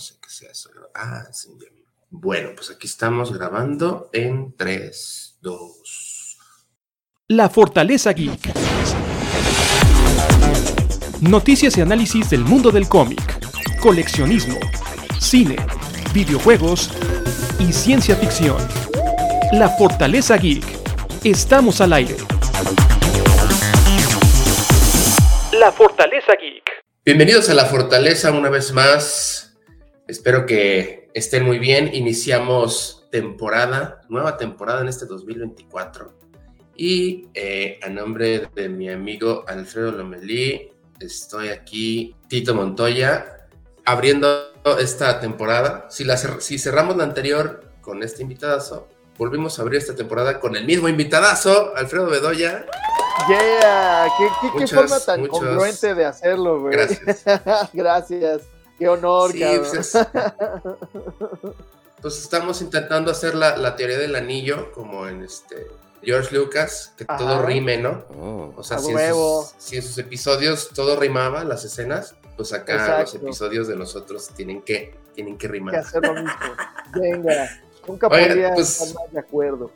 sé qué sea eso. Ah, sí, ya. Bueno, pues aquí estamos grabando en 3, 2. La Fortaleza Geek. Noticias y análisis del mundo del cómic, coleccionismo, cine, videojuegos y ciencia ficción. La Fortaleza Geek. Estamos al aire. La Fortaleza Geek. Bienvenidos a La Fortaleza una vez más. Espero que estén muy bien. Iniciamos temporada, nueva temporada en este 2024. Y eh, a nombre de mi amigo Alfredo Lomelí, estoy aquí, Tito Montoya, abriendo esta temporada. Si, la, si cerramos la anterior con este invitadazo, volvimos a abrir esta temporada con el mismo invitadazo, Alfredo Bedoya. Yeah, qué, forma tan congruente de hacerlo, güey. Gracias. Gracias. Qué honor, sí, pues, pues, estamos intentando hacer la, teoría del anillo, como en este George Lucas, que todo rime, ¿no? Oh. O sea, si en, sus, episodios todo rimaba, las escenas, pues acá los episodios de nosotros tienen que, tienen que rimar. Que hacer lo mismo. Venga, nunca podría pues, estar más de acuerdo.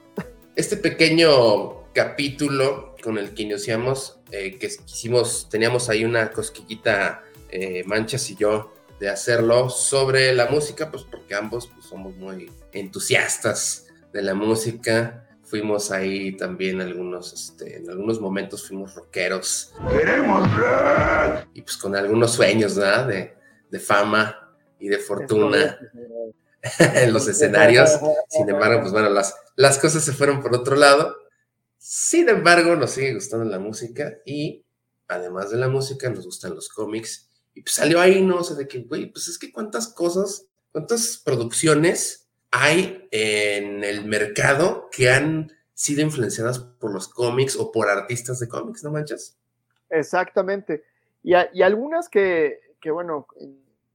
Este pequeño capítulo con el que iniciamos, eh, que quisimos, teníamos ahí una cosquillita, eh, Manchas y yo, de hacerlo sobre la música, pues porque ambos pues, somos muy entusiastas de la música. Fuimos ahí también algunos, este, en algunos momentos fuimos rockeros. ¡Queremos rock! Y pues con algunos sueños, ¿verdad? De, de fama y de fortuna en los escenarios. Sin embargo, pues bueno, las, las cosas se fueron por otro lado. Sin embargo, nos sigue gustando la música y además de la música, nos gustan los cómics y pues salió ahí, ¿no? O sea, de que, güey, pues es que cuántas cosas, cuántas producciones hay en el mercado que han sido influenciadas por los cómics o por artistas de cómics, ¿no manchas? Exactamente. Y, y algunas que, que, bueno,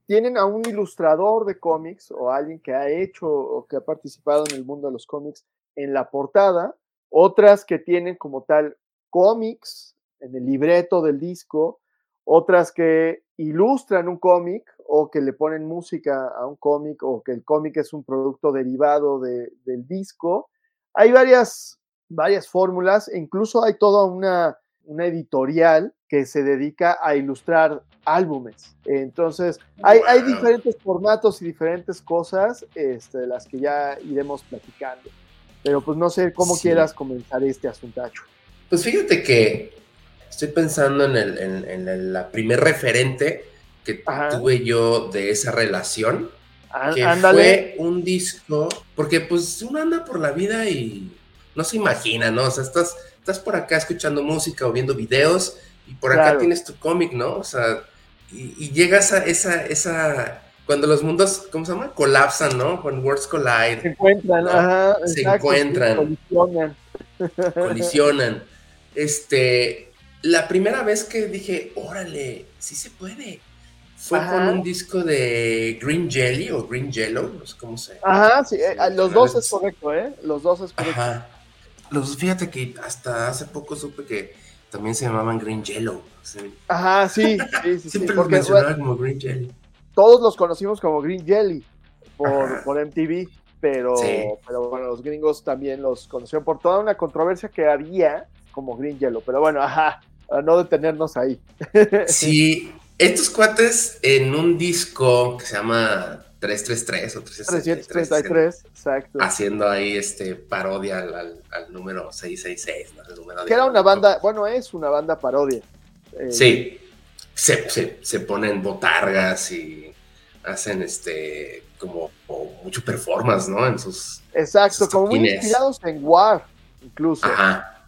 tienen a un ilustrador de cómics o alguien que ha hecho o que ha participado en el mundo de los cómics en la portada, otras que tienen como tal cómics en el libreto del disco, otras que ilustran un cómic o que le ponen música a un cómic o que el cómic es un producto derivado del disco. Hay varias, varias fórmulas e incluso hay toda una, una editorial que se dedica a ilustrar álbumes. Entonces, hay, hay diferentes formatos y diferentes cosas este, de las que ya iremos platicando. Pero pues no sé cómo quieras comenzar este asuntacho. Pues fíjate que estoy pensando en, el, en, la primer referente que tuve yo de esa relación. que fue un disco, porque pues uno anda por la vida y no se imagina, ¿no? O sea, estás, estás por acá escuchando música o viendo videos y por acá tienes tu cómic, ¿no? O sea, y, llegas a esa, esa, cuando los mundos, ¿cómo se llama? Colapsan, ¿no? Cuando Worlds Collide. Se encuentran, ajá. Se encuentran. colisionan. Colisionan. Este, la primera vez que dije, órale, sí se puede, fue con un disco de Green Jelly o Green Yellow, no sé cómo se Ajá, sí, eh, los dos es correcto, ¿eh? Los dos es correcto. Ajá. Los, fíjate que hasta hace poco supe que también se llamaban Green Yellow. Ajá, sí, sí, sí. Siempre los mencionaban como Green Jelly. Todos los conocimos como Green Jelly por, por MTV, pero, pero bueno, los gringos también los conocieron por toda una controversia que había como Green Yellow, pero bueno, ajá, a no detenernos ahí. Sí, estos cuates en un disco que se llama 333 o 333, exacto. Haciendo ahí este parodia al, número 666, que era una banda, bueno, es una banda parodia. Eh, sí, se, se, ponen botargas y hacen este como, mucho performance, ¿no? En sus. Exacto, como muy inspirados en War, incluso. Ajá.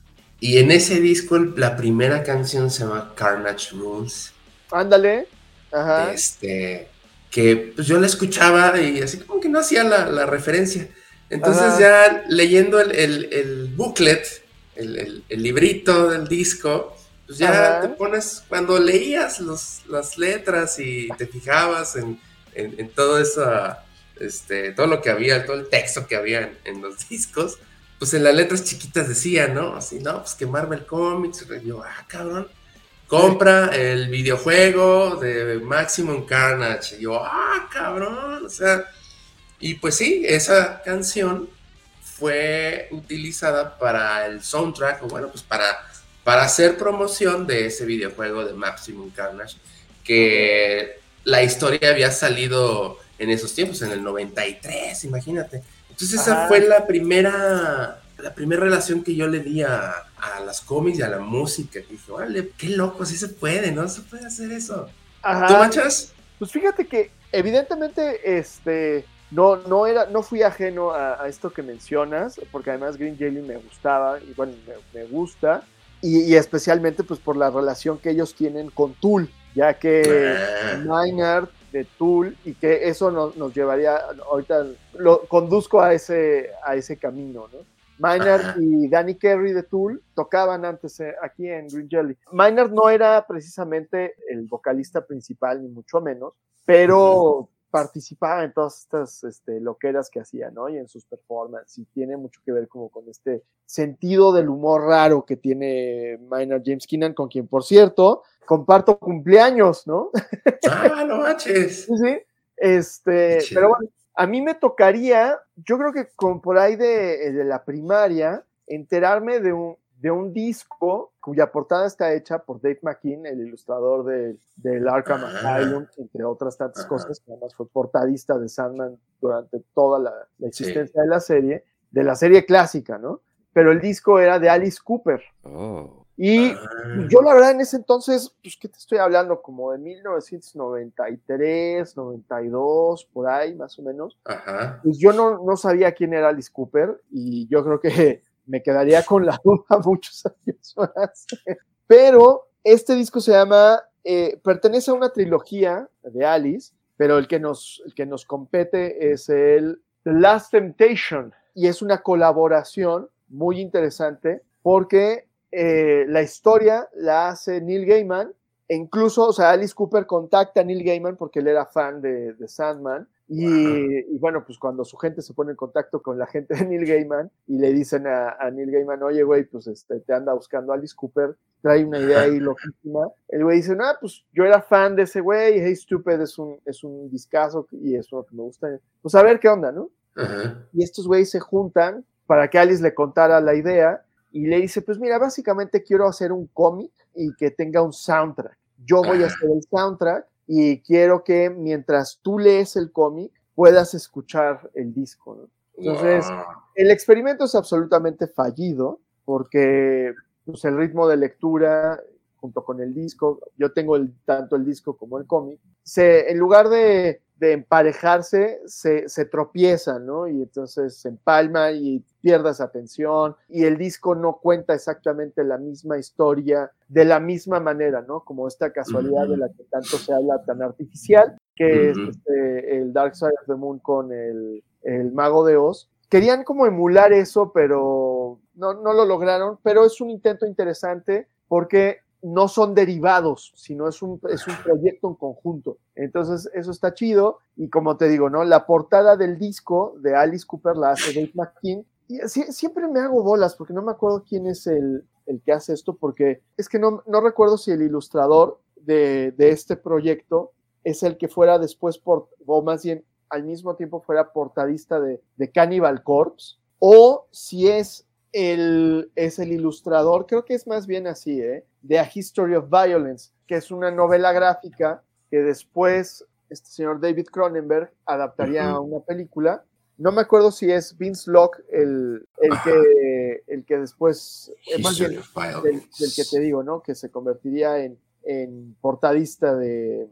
Y en ese disco la primera canción se llama Carnage Rules. Ándale. Ajá. Este, que pues yo la escuchaba y así como que no hacía la, referencia. Entonces ya leyendo el, booklet, el, librito del disco, pues ya te pones, cuando leías los, las letras y te fijabas en, todo eso, este, todo lo que había, todo el texto que había en los discos, pues en las letras chiquitas decía, ¿no? Así, no, pues que Marvel Comics, yo, ah, cabrón, compra el videojuego de Maximum Carnage. Y yo, ah, cabrón, o sea, y pues sí, esa canción fue utilizada para el soundtrack, o bueno, pues para, para hacer promoción de ese videojuego de Maximum Carnage, que la historia había salido en esos tiempos, en el 93, imagínate. Entonces esa fue la primera, la primera relación que yo le di a, a las cómics y a la música. Y dije, vale, qué loco, sí se puede, ¿no? Se puede hacer eso. ¿Tú manchas? Pues fíjate que evidentemente, este, no, no era, no fui ajeno a, esto que mencionas, porque además Green Jelly me gustaba, y bueno, me, gusta, y, especialmente pues por la relación que ellos tienen con Tool, ya que Maynard de Tool y que eso nos, llevaría, ahorita lo conduzco a ese, a ese camino, ¿no? Maynard y Danny Carey de Tool tocaban antes eh, aquí en Green Jelly. Maynard no era precisamente el vocalista principal, ni mucho menos, pero participaba en todas estas este, loqueras que hacía, ¿no? Y en sus performances, y tiene mucho que ver como con este sentido del humor raro que tiene Maynard James Keenan, con quien, por cierto, comparto cumpleaños, ¿no? Ah, no manches. sí, sí. Este, pero bueno, a mí me tocaría, yo creo que con por ahí de, de la primaria, enterarme de un, de un disco cuya portada está hecha por Dave McKean, el ilustrador del de Arkham Asylum, entre otras tantas cosas, que además fue portadista de Sandman durante toda la, existencia de la serie, de la serie clásica, ¿no? Pero el disco era de Alice Cooper. Oh. Y ah. yo la verdad en ese entonces, pues, ¿qué te estoy hablando? Como de 1993, 92, por ahí más o menos. Pues yo no, no sabía quién era Alice Cooper y yo creo que me quedaría con la duda muchos años más. Pero este disco se llama, eh, pertenece a una trilogía de Alice, pero el que, nos, el que nos compete es el The Last Temptation y es una colaboración muy interesante porque eh, la historia la hace Neil Gaiman e incluso, o sea, Alice Cooper contacta a Neil Gaiman porque él era fan de, de Sandman y, bueno, pues cuando su gente se pone en contacto con la gente de Neil Gaiman y le dicen a, Neil Gaiman, oye, güey, pues este, te anda buscando Alice Cooper, trae una idea ahí loquísima. El güey dice, no, pues yo era fan de ese güey, Hey Stupid es un, es un discazo y es lo que me gusta. Pues a ver qué onda, ¿no? Y estos güeyes se juntan para que Alice le contara la idea y le dice, pues mira, básicamente quiero hacer un cómic y que tenga un soundtrack. Yo voy a hacer el soundtrack y quiero que mientras tú lees el cómic puedas escuchar el disco. Entonces, el experimento es absolutamente fallido porque pues, el ritmo de lectura junto con el disco, yo tengo el, tanto el disco como el cómic, se, en lugar de, de emparejarse, se, se, tropiezan, ¿no? Y entonces se empalma y pierdas atención y el disco no cuenta exactamente la misma historia de la misma manera, ¿no? Como esta casualidad de la que tanto se habla tan artificial, que es este, el Dark Side of the Moon con el, el Mago de Oz. Querían como emular eso, pero no, no lo lograron, pero es un intento interesante porque no son derivados, sino es un, es un proyecto en conjunto. Entonces, eso está chido. Y como te digo, ¿no? La portada del disco de Alice Cooper la hace Dave McKean. Y siempre me hago bolas porque no me acuerdo quién es el, el que hace esto, porque es que no, no recuerdo si el ilustrador de, de, este proyecto es el que fuera después, por, o más bien al mismo tiempo fuera portadista de, de Cannibal Corpse, o si es el, es el ilustrador, creo que es más bien así, ¿eh? de A History of Violence, que es una novela gráfica que después este señor David Cronenberg adaptaría a una película. No me acuerdo si es Vince Locke el, el, que, el que después, eh, más bien, del, que te digo, ¿no? Que se convertiría en, en portadista de,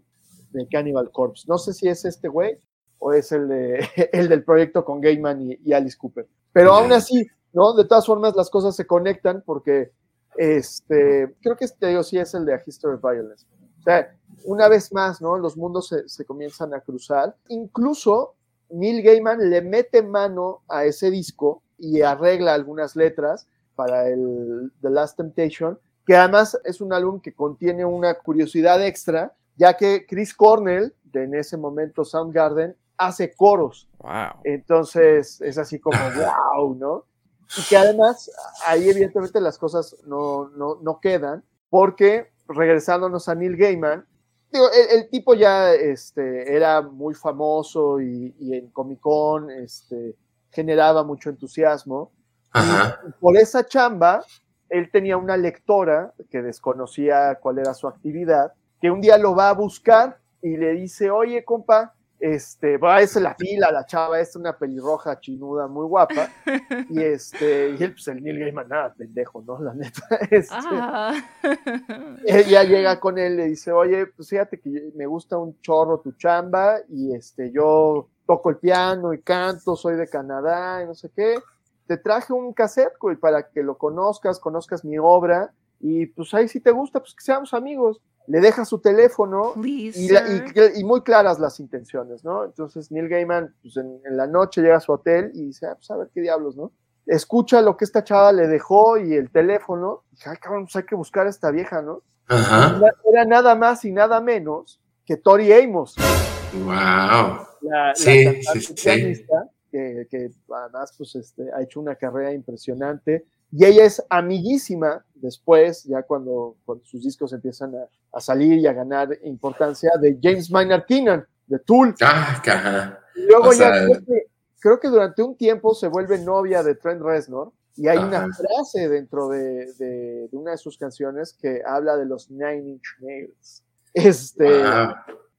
de, Cannibal Corpse. No sé si es este güey o es el, de, el del proyecto con Gaiman y, Alice Cooper. Pero aún así, ¿no? De todas formas, las cosas se conectan porque este, creo que este, digo, sí es el de A History of Violence. O sea, una vez más, ¿no? Los mundos se, se comienzan a cruzar. Incluso Neil Gaiman le mete mano a ese disco y arregla algunas letras para el The Last Temptation, que además es un álbum que contiene una curiosidad extra, ya que Chris Cornell, de en ese momento Soundgarden, hace coros. Wow. Entonces es así como wow, ¿no? Y que además ahí evidentemente las cosas no, no, no quedan porque regresándonos a Neil Gaiman, el, tipo ya este, era muy famoso y, en Comic Con este, generaba mucho entusiasmo. por esa chamba, él tenía una lectora que desconocía cuál era su actividad, que un día lo va a buscar y le dice, oye, compa, este, va, es la fila, la chava, es una pelirroja chinuda muy guapa, y este, y él, pues el Neil Gaiman, nada, pendejo, ¿no? La neta, este, ah. ella llega con él, le dice, oye, pues fíjate que me gusta un chorro tu chamba, y este, yo toco el piano y canto, soy de Canadá, y no sé qué, te traje un cassette, güey, para que lo conozcas, conozcas mi obra, y pues ahí si te gusta, pues que seamos amigos le deja su teléfono y, muy claras las intenciones, ¿no? Entonces Neil Gaiman, pues en, la noche llega a su hotel y dice, ah, pues a ver qué diablos, ¿no? Escucha lo que esta chava le dejó y el teléfono, y dice, ay, cabrón, pues hay que buscar a esta vieja, ¿no? Era nada más y nada menos que Tori Amos. ¡Wow! La, sí, sí, Que, que, además pues, este, ha hecho una carrera impresionante y ella es amiguísima después, ya cuando, sus discos empiezan a, salir y a ganar importancia, de James Maynard Keenan, de Tool. Ah, luego ya creo que, durante un tiempo se vuelve novia de Trent Reznor. Y hay una frase dentro de, una de sus canciones que habla de los Nine Inch Nails. Este,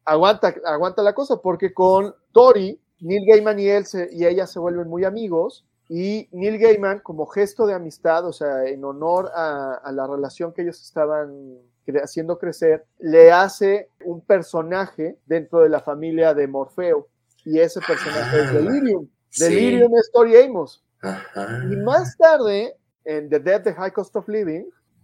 aguanta, aguanta la cosa, porque con Tori, Neil Gaiman y, él y ella se vuelven muy amigos y Neil Gaiman, como gesto de amistad, o sea, en honor a, la relación que ellos estaban haciendo crecer, le hace un personaje dentro de la familia de Morfeo. Y ese personaje es ah, Delirium. Delirium es Tori Amos. Y más tarde, en The Death, The High Cost of Living,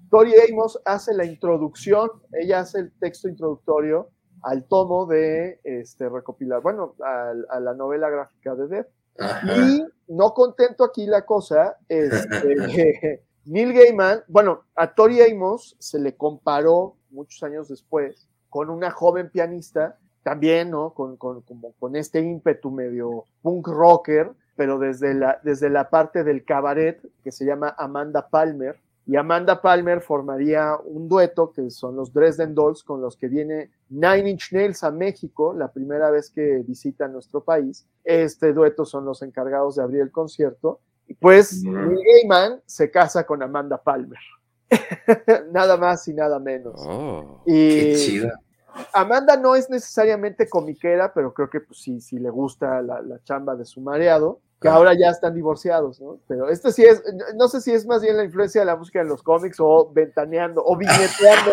Tori Amos hace la introducción, ella hace el texto introductorio al tomo de este recopilar, bueno, a la novela gráfica de Death. Y no contento aquí la cosa, este, Neil Gaiman, bueno, a Tori Amos se le comparó muchos años después con una joven pianista, también, ¿no? Con, con, como con este ímpetu medio punk rocker, pero desde la, desde la parte del cabaret que se llama Amanda Palmer, y Amanda Palmer formaría un dueto que son los Dresden Dolls con los que viene Nine Inch Nails a México la primera vez que visita nuestro país. Este dueto son los encargados de abrir el concierto. Y pues Neil Gaiman se casa con Amanda Palmer. nada más y nada menos. Oh, qué chida. Amanda no es necesariamente comiquera, pero creo que pues sí, sí le gusta la, la chamba de su mareado que ahora ya están divorciados, ¿no? Pero esto sí es, no sé si es más bien la influencia de la música en los cómics o ventaneando o viñeteando.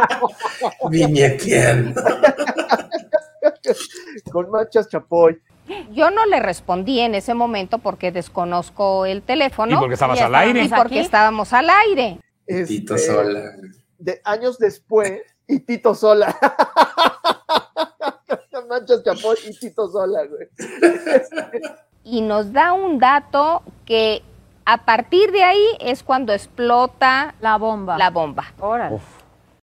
viñeteando. Con manchas chapoy. Yo no le respondí en ese momento porque desconozco el teléfono. Y porque estabas al aire. Y porque estábamos al aire. Tito este, Sola. De años después, y Tito Sola. manchas chapoy y Tito Sola, güey y nos da un dato que a partir de ahí es cuando explota la bomba. La bomba.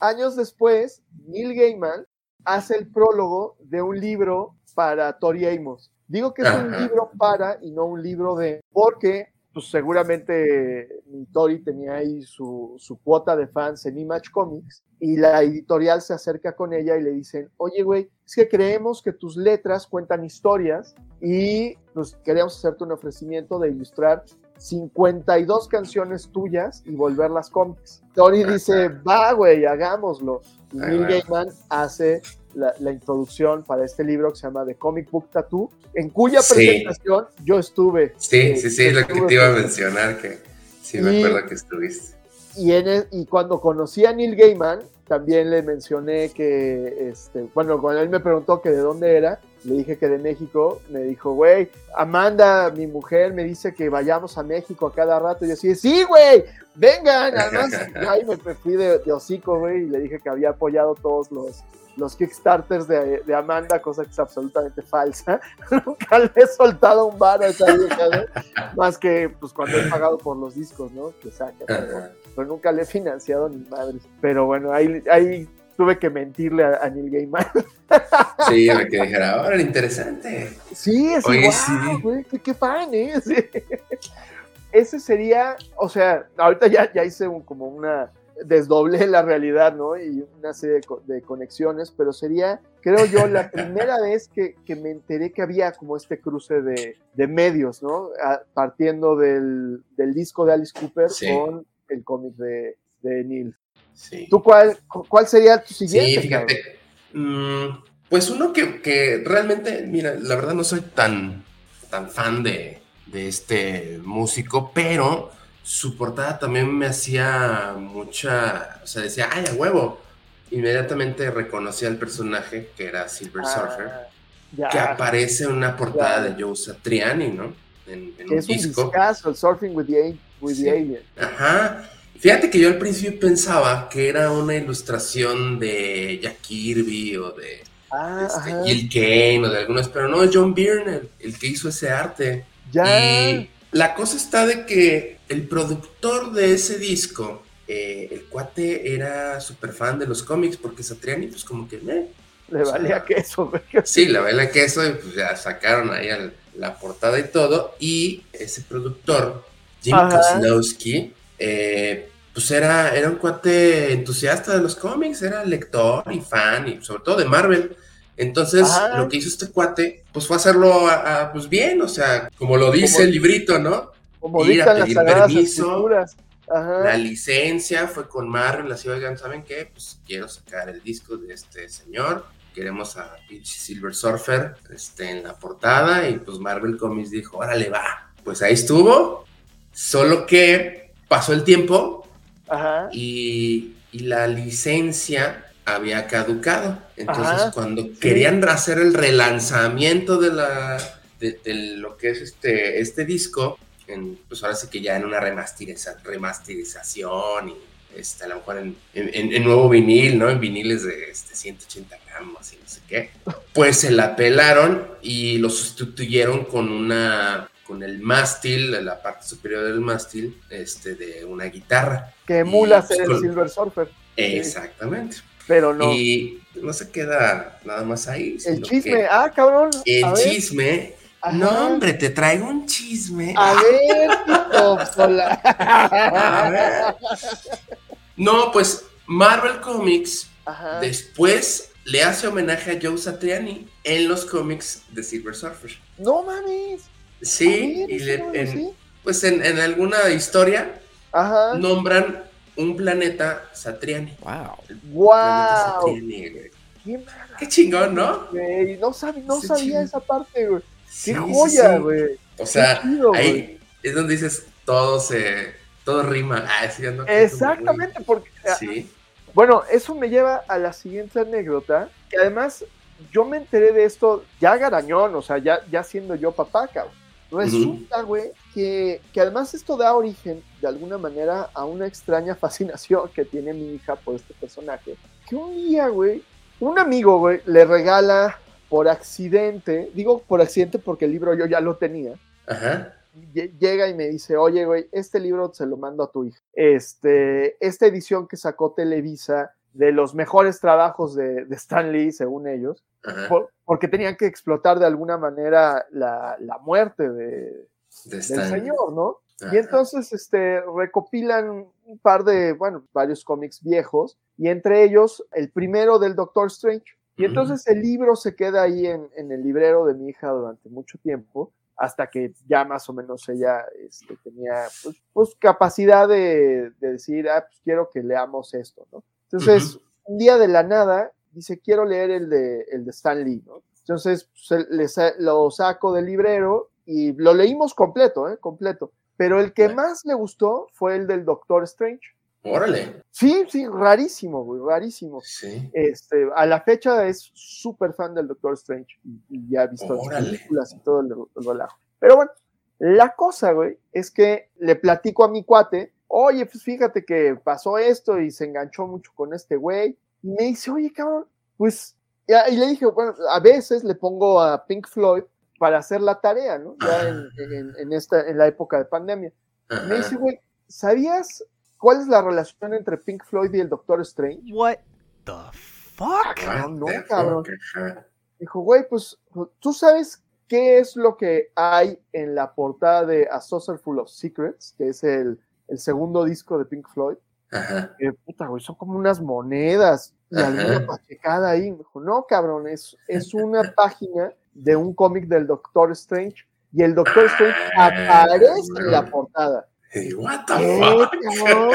Años después, Neil Gaiman hace el prólogo de un libro para Tori Amos. Digo que es un libro para y no un libro de, porque pues seguramente Tori tenía ahí su, su, cuota de fans en Image Comics y la editorial se acerca con ella y le dicen, oye güey, es que creemos que tus letras cuentan historias y pues queremos hacerte un ofrecimiento de ilustrar 52 canciones tuyas y volverlas cómics. Tori dice, va güey, hagámoslo. Y Neil Gaiman hace la, introducción para este libro que se llama The Comic Book Tattoo, en cuya presentación yo estuve. Sí, sí, sí, es lo que te iba a mencionar, que sí me acuerdo que estuviste. Y, en e, y cuando conocí a Neil Gaiman, también le mencioné que, este, bueno, cuando él me preguntó que de dónde era, le dije que de México, me dijo, güey, Amanda, mi mujer, me dice que vayamos a México a cada rato. Y yo así, sí, güey, vengan. Además, ahí me fui de, de hocico, güey, y le dije que había apoyado todos los, los Kickstarters de, de, Amanda, cosa que es absolutamente falsa. Nunca le he soltado un bar a esa vieja, Más que pues cuando he pagado por los discos, ¿no? Que saca, pero, nunca le he financiado ni madre. Pero bueno, ahí, ahí tuve que mentirle a, Neil Gaiman. Sí, me que dijera, ahora interesante. Sí, es igual, sí. güey, qué, fan, ¿eh? Ese sería, o sea, ahorita ya, ya hice como una desdoblé la realidad, ¿no? Y una serie de, conexiones, pero sería, creo yo, la primera vez que, me enteré que había como este cruce de, medios, ¿no? partiendo del, disco de Alice Cooper con el cómic de, de Neil. Sí. ¿Tú cuál, cuál sería tu siguiente? Sí, fíjate. Mm, pues uno que, realmente, mira, la verdad no soy tan, tan fan de, de este músico, pero su portada también me hacía mucha, o sea, decía, ay, a huevo. Inmediatamente reconocí al personaje, que era Silver ah, Surfer, que aparece en una portada de Joe Satriani, ¿no? En, un es disco. un discazo, el Surfing with the, with the Alien. Ajá. Fíjate que yo al principio pensaba que era una ilustración de Jack Kirby o de ah, este, Gil Kane o de algunos, pero no, es John Byrne el, que hizo ese arte. Ya. Y la cosa está de que el productor de ese disco, eh, el cuate era súper fan de los cómics porque Satriani, pues como que... Eh, le valía queso. Sí, le valía queso y pues ya sacaron ahí la portada y todo. Y ese productor, Jim Kozlowski, eh, pues era, era un cuate entusiasta de los cómics, era lector y fan y sobre todo de Marvel. Entonces, lo que hizo este cuate, pues fue hacerlo pues bien, o sea, como lo dice el librito, ¿no? Como Ir a pedir permiso, la licencia fue con Marvel, así, oigan, ¿saben qué? Pues quiero sacar el disco de este señor, queremos a Silver Surfer este, en la portada, y pues Marvel Comics dijo, órale, va. Pues ahí estuvo, solo que pasó el tiempo Y, y la licencia había caducado. Entonces, cuando querían hacer el relanzamiento de la de, lo que es este, este disco, en, pues ahora sí que ya en una remasterización y este, a lo mejor en, en, nuevo vinil, ¿no? En viniles de este, 180 gramos y no sé qué. Pues se la pelaron y lo sustituyeron con una con el mástil, la parte superior del mástil, este, de una guitarra. Que emula ser pues, el Silver Surfer. Exactamente pero no. Y no se queda nada más ahí. El chisme, ah, cabrón. El chisme. No, hombre, te traigo un chisme. A ver, A ver. No, pues Marvel Comics después le hace homenaje a Joe Satriani en los cómics de Silver Surfer. No mames. Sí, y pues en, en, alguna historia nombran un planeta Satriani. Wow. Wow. Qué, chingón, ¿no? no, no sabía esa parte, güey. Qué joya, güey. O sea, ahí es donde dices todo se todo rima. Ah, Exactamente, porque ah, sí. Bueno, eso me lleva a la siguiente anécdota, que además yo me enteré de esto ya garañón, o sea, ya, ya siendo yo papá, cabrón. Resulta, güey, que, que, además esto da origen, de alguna manera, a una extraña fascinación que tiene mi hija por este personaje. Que un día, güey, un amigo, güey, le regala por accidente, digo por accidente porque el libro yo ya lo tenía. Ajá. Llega y me dice, oye, güey, este libro se lo mando a tu hija. Este, esta edición que sacó Televisa de los mejores trabajos de, de Stan Lee, según ellos, porque tenían que explotar de alguna manera la, la muerte de, del señor, ¿no? Y entonces este, recopilan un par de, bueno, varios cómics viejos, y entre ellos el primero del Doctor Strange. Y entonces el libro se queda ahí en, en, el librero de mi hija durante mucho tiempo, hasta que ya más o menos ella este, tenía pues, pues capacidad de, de, decir, ah, pues quiero que leamos esto, ¿no? Entonces, un día de la nada, dice, quiero leer el de, el de Stan Lee, ¿no? Entonces, pues, lo saco del librero y lo leímos completo, ¿eh? Completo. Pero el que más le gustó fue el del Doctor Strange. Órale. Sí, sí, rarísimo, güey, rarísimo. Sí. Este, a la fecha es súper fan del Doctor Strange y, ya ha visto las películas y todo el, el relajo. Pero bueno, la cosa, güey, es que le platico a mi cuate oye, pues fíjate que pasó esto y se enganchó mucho con este güey. Me dice, oye, cabrón, pues, y le dije, bueno, a veces le pongo a Pink Floyd para hacer la tarea, ¿no? Ya en, esta, en la época de pandemia. Me dice, güey, ¿sabías cuál es la relación entre Pink Floyd y el Doctor Strange? What the fuck? Ah, no, cabrón. Dijo, güey, pues, tú sabes qué es lo que hay en la portada de A Saucer Full of Secrets, que es el el segundo disco de Pink Floyd. Ajá. Que, puta, güey, son como unas monedas y alguna pachecada ahí. Me dijo, no, cabrón, es, es una página de un cómic del Doctor Strange y el Doctor Strange Ah, aparece en la portada. Y, What the ¿Qué, fuck? cabrón?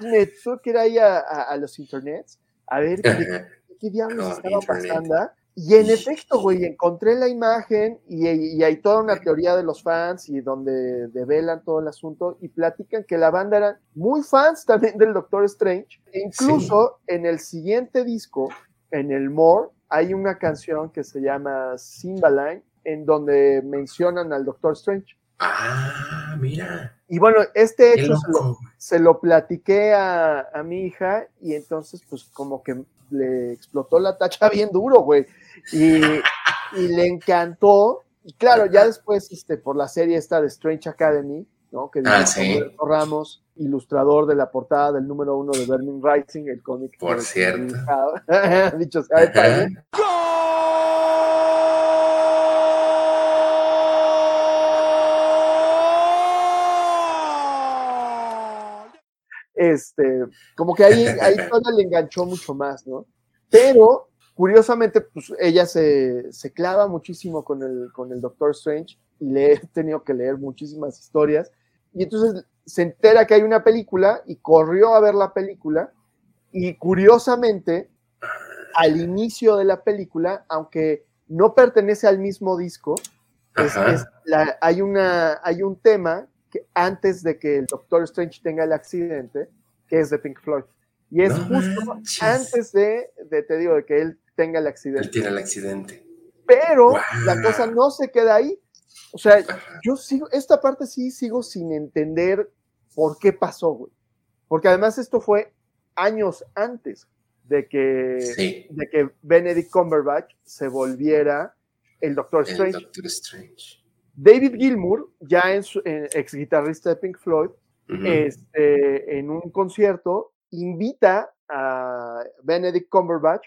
Me tuve que ir ahí a, a- a los internets a ver qué, qué diablos estaba internet. pasando. Y en efecto, güey, encontré la imagen y, y hay toda una teoría de los fans y donde develan todo el asunto y platican que la banda eran muy fans también del Doctor Strange. E incluso en el siguiente disco, en el More, hay una canción que se llama Cymbaline, en donde mencionan al Doctor Strange. Ah, mira. Y bueno, este hecho se lo, loco. se lo platiqué a, a mi hija y entonces pues como que le explotó la tacha bien duro, güey. Y, y le encantó. Y claro, ya después este, por la serie esta de Strange Academy, ¿no? Que Ah, sí. Roberto Ramos, ilustrador de la portada del número uno de Burning Rising, el cómic. Por que- cierto. Dicho sea de paso. Ajá. Este, como que ahí, ahí todavía le enganchó mucho más, ¿no? Pero, curiosamente, pues ella se, se clava muchísimo con el, con el Doctor Strange y le he tenido que leer muchísimas historias. Y entonces se entera que hay una película y corrió a ver la película. Y curiosamente, al inicio de la película, aunque no pertenece al mismo disco, es- Ajá. es la- hay, una, hay un tema que antes de que el Doctor Strange tenga el accidente, que es de Pink Floyd. Y es No justo manches. antes de, de, te digo, de que él tenga el Él accidente. tiene el accidente. Pero la cosa no se queda ahí. O sea, yo sigo, esta parte sí sigo sin entender por qué pasó, güey. Porque además esto fue años antes de que, Sí. de que Benedict Cumberbatch se volviera el Doctor El Strange. Doctor Strange. David Gilmour, ya en su, en- ex guitarrista de Pink Floyd, Este, en un concierto, invita a Benedict Cumberbatch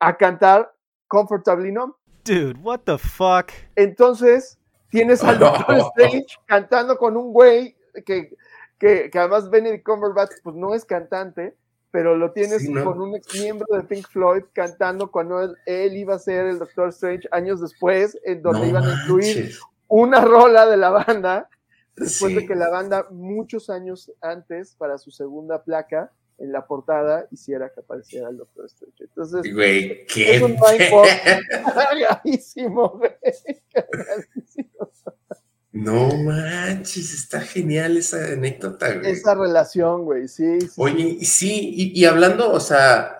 a cantar Comfortably Numb. Dude, what the fuck? Entonces, tienes al Doctor Strange cantando con un güey que, que, que además Benedict Cumberbatch pues no es cantante, pero lo tienes Sí, ¿no? con un ex miembro de Pink Floyd cantando cuando él, él iba a ser el Doctor Strange años después, en donde No iban a incluir manches. una rola de la banda, después Sí. de que la banda muchos años antes, para su segunda placa, en la portada, hiciera que apareciera el Doctor Strange. Entonces, Güey, qué Es un güey. No manches, está genial esa anécdota, güey. Esa relación, güey, sí, sí. Oye, y sí, y, y hablando, o sea,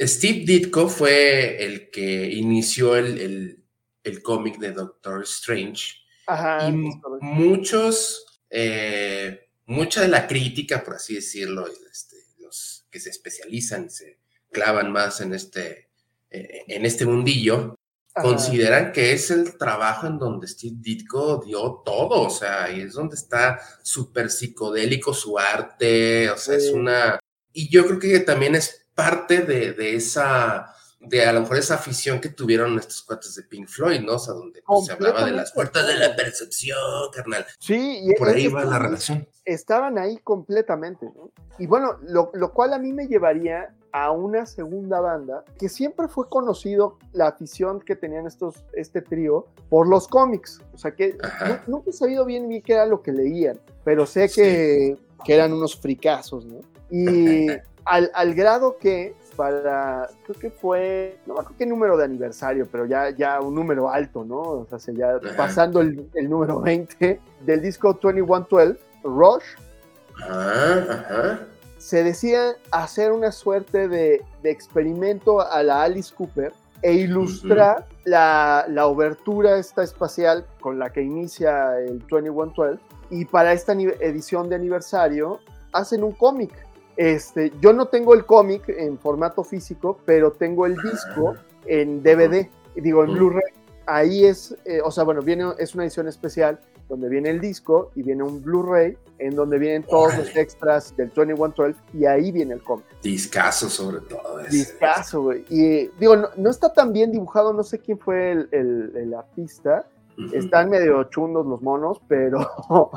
Steve Ditko fue el que inició el, el- el cómic de Doctor Strange. Ajá, y muchos, eh, mucha de la crítica, por así decirlo, este, los que se especializan, se clavan más en este, eh, en este mundillo, Ajá. consideran que es el trabajo en donde Steve Ditko dio todo, o sea, y es donde está súper psicodélico su arte, o sea, es una... Y yo creo que también es parte de, de esa, de a lo mejor esa afición que tuvieron estos cuates de Pink Floyd, ¿no? O sea, donde pues, se hablaba de las puertas de la percepción, carnal. Sí, y Por ahí va la relación. estaban ahí completamente, ¿no? Y bueno, lo, lo cual a mí me llevaría a una segunda banda que siempre fue conocido la afición que tenían estos, este trío por los cómics. O sea que nu- nunca he sabido bien bien qué era lo que leían, pero sé que, que eran unos fricazos, ¿no? Y al, al grado que para, creo que fue, no me acuerdo qué número de aniversario, pero ya, ya un número alto, ¿no? O sea, se ya Ajá. pasando el, el número 20 del disco 2112, Rush, Ah, ajá. se decía hacer una suerte de, de experimento a la Alice Cooper e ilustrar la, la obertura esta espacial con la que inicia el 2112 y para esta edición de aniversario hacen un cómic. Este, yo no tengo el cómic en formato físico, pero tengo el disco en DVD, digo en. Blu-ray. Ahí es, eh, o sea, bueno, viene, es una edición especial donde viene el disco y viene un Blu-ray en donde vienen todos los extras del 2112 y ahí viene el cómic. Discaso sobre todo. ese. Discazo, güey. Y digo, no, no está tan bien dibujado, no sé quién fue el, el- el artista. Están medio chundos los monos, pero,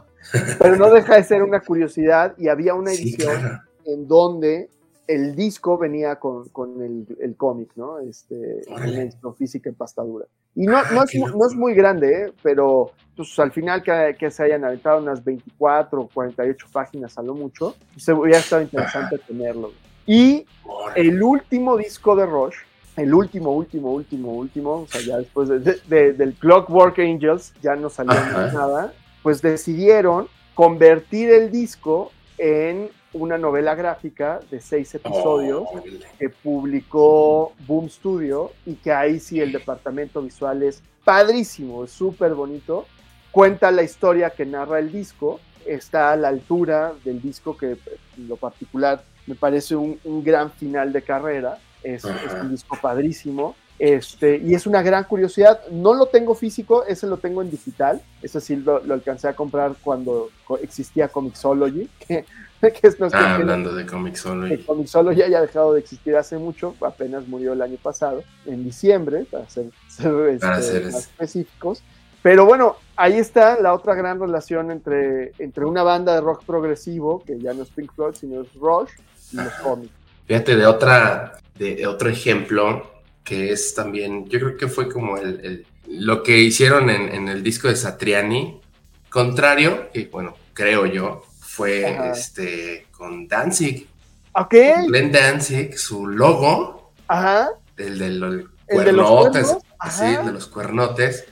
pero no deja de ser una curiosidad. Y había una Sí, edición claro. En donde el disco venía con, con el, el cómic, ¿no? Este, en física en pastadura. Y no, Ah, no, es, no es muy grande, ¿eh? pero pues, al final que, que se hayan aventado unas 24 o 48 páginas a lo mucho, se hubiera estado interesante tenerlo. Y el último disco de Rush, el último, último, último, último, o sea, ya después de- de- de- del Clockwork Angels ya no salió Ajá. nada, pues decidieron convertir el disco en una novela gráfica de seis episodios Órale. que publicó Boom Studio y que ahí sí el departamento visual es padrísimo, es súper bonito. Cuenta la historia que narra el disco, está a la altura del disco que en lo particular me parece un, un gran final de carrera, es, es un disco padrísimo. Este, y es una gran curiosidad, no lo tengo físico, ese lo tengo en digital, ese sí lo, lo alcancé a comprar cuando existía Comixology, que, que es Ah, hablando de Comic Solo. el Comixolo ya haya dejado de existir hace mucho, apenas murió el año pasado, en diciembre, para ser, ser, Para este, ser más es- específicos. Pero bueno, ahí está la otra gran relación entre, entre una banda de rock progresivo, que ya no es Pink Floyd, sino es Rush, y los cómics. Fíjate de otra, de otro ejemplo que es también, yo creo que fue como el, el- lo que hicieron en, en el disco de Satriani, contrario, que bueno, creo yo, fue Ajá. este con Danzig, Ok, Glenn Danzig, su logo, ajá, el de los ¿El de los cuernotes, el de los cuernotes.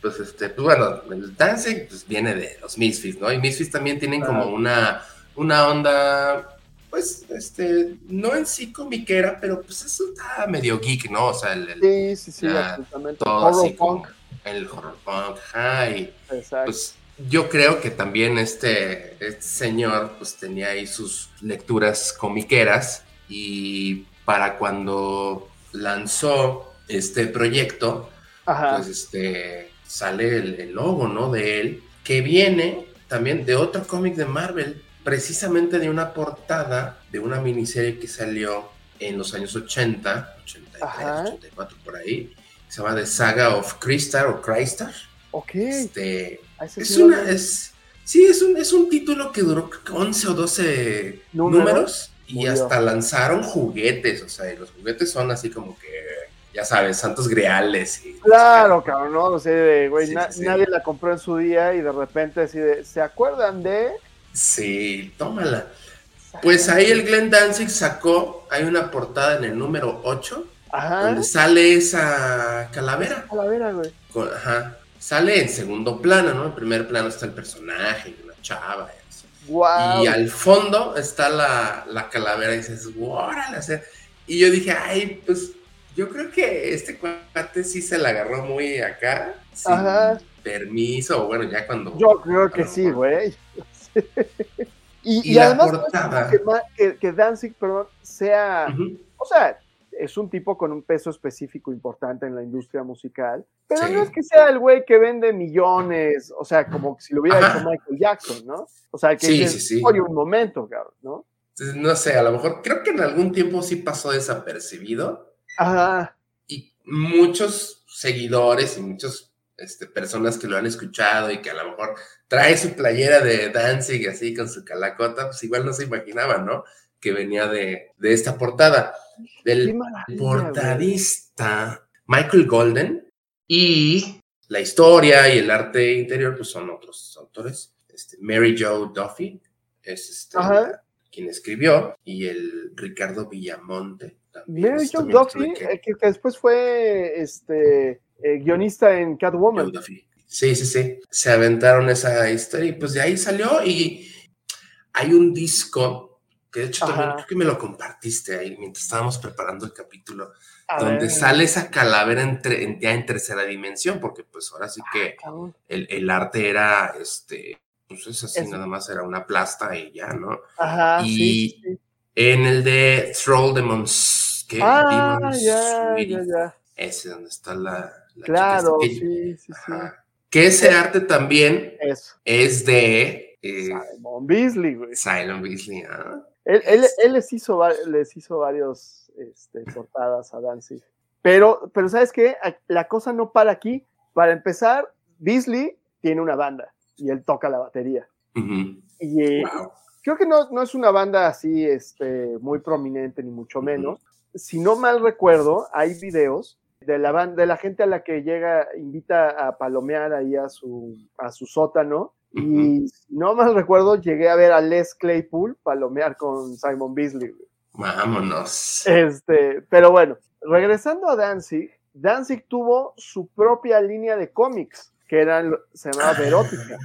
Pues este, pues bueno, el Danzig pues, viene de los Misfits, ¿no? Y Misfits también tienen como una, una onda, pues, este, no en sí comiquera, pero pues eso está medio geek, ¿no? O sea, el, el- sí, sí, sí, absolutamente. todo Horror así como punk, el horror punk, y exacto. pues yo creo que también este, este señor pues tenía ahí sus lecturas comiqueras y para cuando lanzó este proyecto, ajá, pues este sale el, el logo, ¿no? De él, que viene también de otro cómic de Marvel, precisamente de una portada de una miniserie que salió en los años 80, 83, Ajá. 84 por ahí, se llama The Saga of Crystar o Crystar. ok. Este, es una, es, sí, es un, es un título que duró creo que 11 o 12 Números. números, y Murió. hasta lanzaron juguetes, o sea, y los juguetes son así como que, ya sabes, santos griales. Y, Claro, cabrón, ¿no? O sea, de, güey, Sí, na- sí, sí. nadie la compró en su día y de repente así de, ¿se acuerdan de? Sí, tómala. Pues ahí el Glenn Danzig sacó, hay una portada en el número 8, Ajá, donde sale esa calavera. a la vera, güey. con- ajá, sale en segundo plano, ¿no? En primer plano está el personaje, una chava. y así. Wow. Y al fondo está la, la calavera y dices, órale, o sea, y yo dije, ay, pues yo creo que este cuate sí se la agarró muy acá, sin Ajá. permiso, bueno, ya cuando... Yo creo que sí, güey. y, Y y la además portada. que, ma- que, que Danzig, perdón, sea, o sea, es un tipo con un peso específico importante en la industria musical, pero Sí. no es que sea el güey que vende millones, o sea, como si lo hubiera Ajá. hecho Michael Jackson, ¿no? O sea, que Sí, dices, sí, sí. "Oye, un momento, cabrón, ¿no? No sé, a lo mejor creo que en algún tiempo sí pasó desapercibido Ajá, y muchos seguidores y muchas este, personas que lo han escuchado y que a lo mejor trae su playera de Danzig así con su calacota, pues igual no se imaginaban, ¿no? Que venía de, de esta portada. Del portadista Michael Golden y la historia y el arte interior pues son otros autores. Este, Mary Jo Duffy es este, quien escribió y el Ricardo Villamonte. también. Mary Jo Duffy, eh, que, que después fue este eh, guionista en Catwoman. Sí, sí, sí. Se aventaron esa historia y pues de ahí salió y hay un disco que de hecho también creo que me lo compartiste ahí mientras estábamos preparando el capítulo, A donde ver. sale esa calavera entre, en, ya en tercera dimensión, porque pues ahora sí que Cabrón. el, el arte era, este, pues es así, Es- nada más era una plasta y ya, ¿no? Ajá, Y- sí, sí. En el de Troll Demons, ¿qué? Ah, Demon ya, ya, ya. Ese donde está la, la chica Claro, que- sí, sí, sí. Que ese arte también Eso. es de eh, Simon Beasley, güey. Silent Beasley. ¿ah? Él, él- él les hizo, les hizo varios este, portadas a Danzig. Pero, pero ¿sabes qué? La cosa no para aquí. Para empezar, Beasley tiene una banda y él toca la batería. Ujú. Y, eh, Wow. creo que no, no es una banda así este, muy prominente, ni mucho menos. Si no mal recuerdo, hay videos de la banda, de la gente a la que llega, invita a palomear ahí a su, a su sótano. Y no mal recuerdo, llegué a ver a Les Claypool palomear con Simon Beasley. Vámonos. Este, pero bueno, regresando a Danzig, Danzig tuvo su propia línea de cómics, que eran, se llamaba Verótica.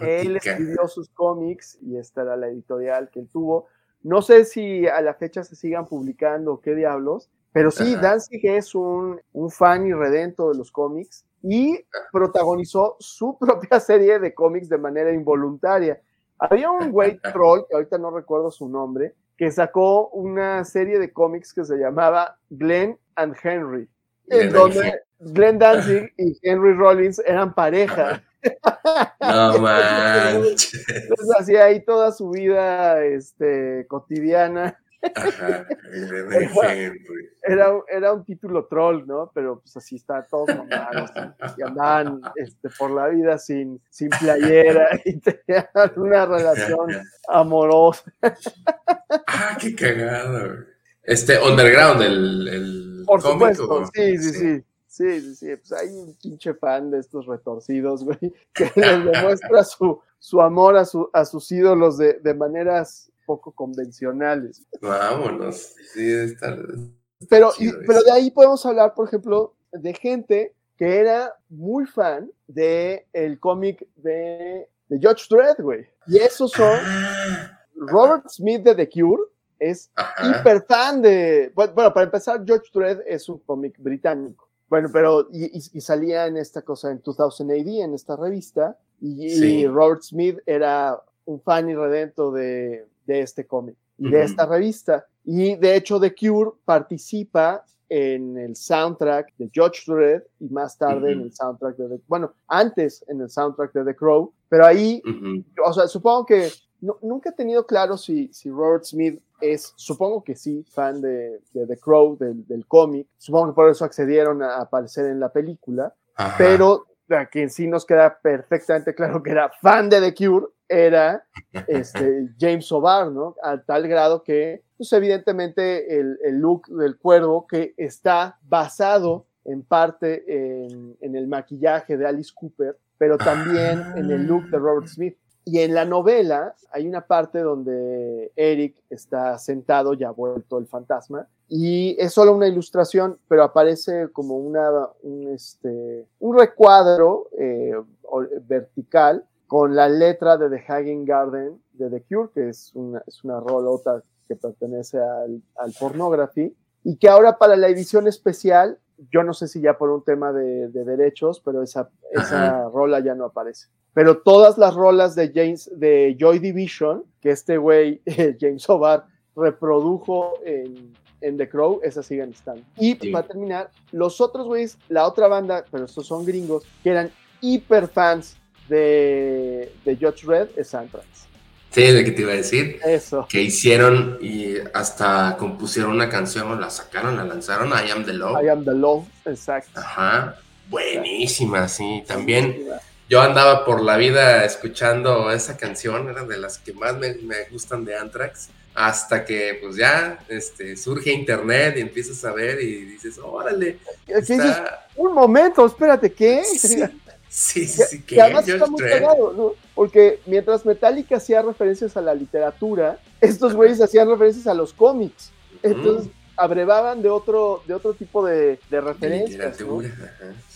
Él escribió sus cómics y esta era la editorial que él tuvo. No sé si a la fecha se sigan publicando qué diablos, pero sí, Danzig es un, un fan irredento de los cómics y protagonizó su propia serie de cómics de manera involuntaria. Había un güey troll, que ahorita no recuerdo su nombre, que sacó una serie de cómics que se llamaba Glenn and Henry, en donde Glenn Danzig y Henry Rollins eran pareja. No manches. Entonces hacía ahí toda su vida este, cotidiana era, era, un título troll, ¿no? Pero pues así está, todos mamados y andaban este, por la vida sin, sin playera y tenían una relación amorosa. Ah, qué cagado. Este, Underground, el, el Por supuesto, sí, sí, sí. Sí, sí, sí, pues hay un pinche fan de estos retorcidos, güey, que les demuestra su, su amor a, su, a sus ídolos de, de maneras poco convencionales. Vámonos, sí, está, pero, pero de ahí podemos hablar, por ejemplo, de gente que era muy fan de el cómic de, de George Dredd, güey. Y esos son ah. Robert Smith de The Cure, es hiper fan de. Bueno, para empezar, George Dredd es un cómic británico. Bueno, pero y, salía en esta cosa en 2000 AD, en esta revista, y, Robert Smith era un fan irredento de, de este cómic y de esta revista. Y de hecho, The Cure participa en el soundtrack de George Dredd y más tarde en el soundtrack de The, bueno, antes en el soundtrack de The Crow, pero ahí, o sea, supongo que nunca he tenido claro si, si Robert Smith es, supongo que sí, fan de, de The Crow, del, del cómic, supongo que por eso accedieron a aparecer en la película, pero a quien sí nos queda perfectamente claro que era fan de The Cure era este, James O'Barr, ¿no? A tal grado que, pues evidentemente el, el, look del cuervo que está basado en parte en, en, el maquillaje de Alice Cooper, pero también en el look de Robert Smith. Y en la novela hay una parte donde Eric está sentado, ya vuelto el fantasma, y es solo una ilustración, pero aparece como una, un, este, un recuadro eh, vertical con la letra de The Hagen Garden de The Cure, que es una, es una rolota que pertenece al, al pornography, y que ahora para la edición especial, yo no sé si ya por un tema de, de derechos, pero esa, esa rola ya no aparece. Pero todas las rolas de James, de Joy Division, que este güey, James O'Barr, reprodujo en, en The Crow, esas siguen estando. Y para terminar, los otros güeyes, la otra banda, pero estos son gringos, que eran hiper fans de, de Judge Red es Anthrax. Sí, de que te iba a decir. Eso. Que hicieron y hasta compusieron una canción, o la sacaron, la lanzaron, I Am the Love. I Am the Love, exacto. Ajá. Buenísima, sí. También yo andaba por la vida escuchando esa canción, era de las que más me, me gustan de Anthrax. Hasta que, pues ya, este, surge internet y empiezas a ver y dices, órale. un momento, espérate, ¿qué? Sí, sí, sí. Que, además está muy cagado, ¿no? Porque mientras Metallica hacía referencias a la literatura, estos güeyes hacían referencias a los cómics. Entonces, abrevaban de otro, de otro tipo de, de referencias.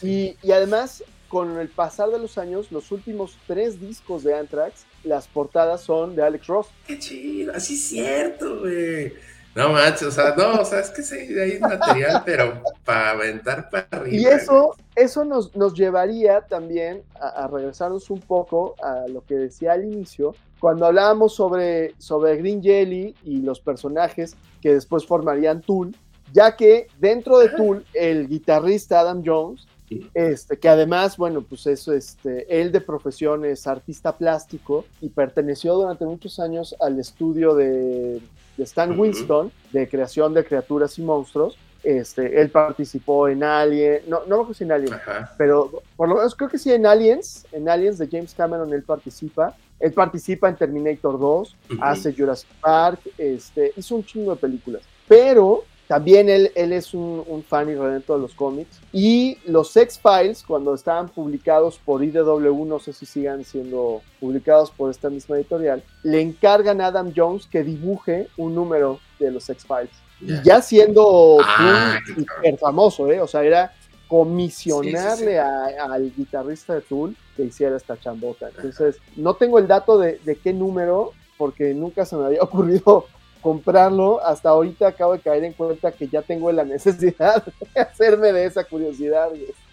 y, y además, con el pasar de los años, los últimos tres discos de Anthrax, las portadas son de Alex Ross. Qué chido, así es cierto, güey. No manches, o sea, no, o sea, es que sí, hay material, pero para aventar para arriba. Y eso, eso nos, nos llevaría también a, regresarnos un poco a lo que decía al inicio, cuando hablábamos sobre, sobre Green Jelly y los personajes que después formarían Tool, ya que dentro de Tool, el guitarrista Adam Jones, este, que además, bueno, pues eso, este, él de profesión es artista plástico y perteneció durante muchos años al estudio de de Stan Winston, de creación de criaturas y monstruos, Este, él participó en Alien, no, no me si en Alien, Ajá. pero por lo menos creo que sí en Aliens, en Aliens de James Cameron él participa. Él participa en Terminator 2, Ujú. hace Jurassic Park, este, hizo un chingo de películas. Pero también él, él es un, un fan irredento de los cómics. Y los X-Files, cuando estaban publicados por IDW, no sé si sigan siendo publicados por esta misma editorial, le encargan a Adam Jones que dibuje un número de los X-Files. Y ya siendo Ah, Tool famoso, ¿eh? O sea, era comisionarle Sí, sí, sí. a- al guitarrista de Tool que hiciera esta chambota. Entonces, no tengo el dato de, de qué número, porque nunca se me había ocurrido comprarlo. Hasta ahorita acabo de caer en cuenta que ya tengo la necesidad de hacerme de esa curiosidad.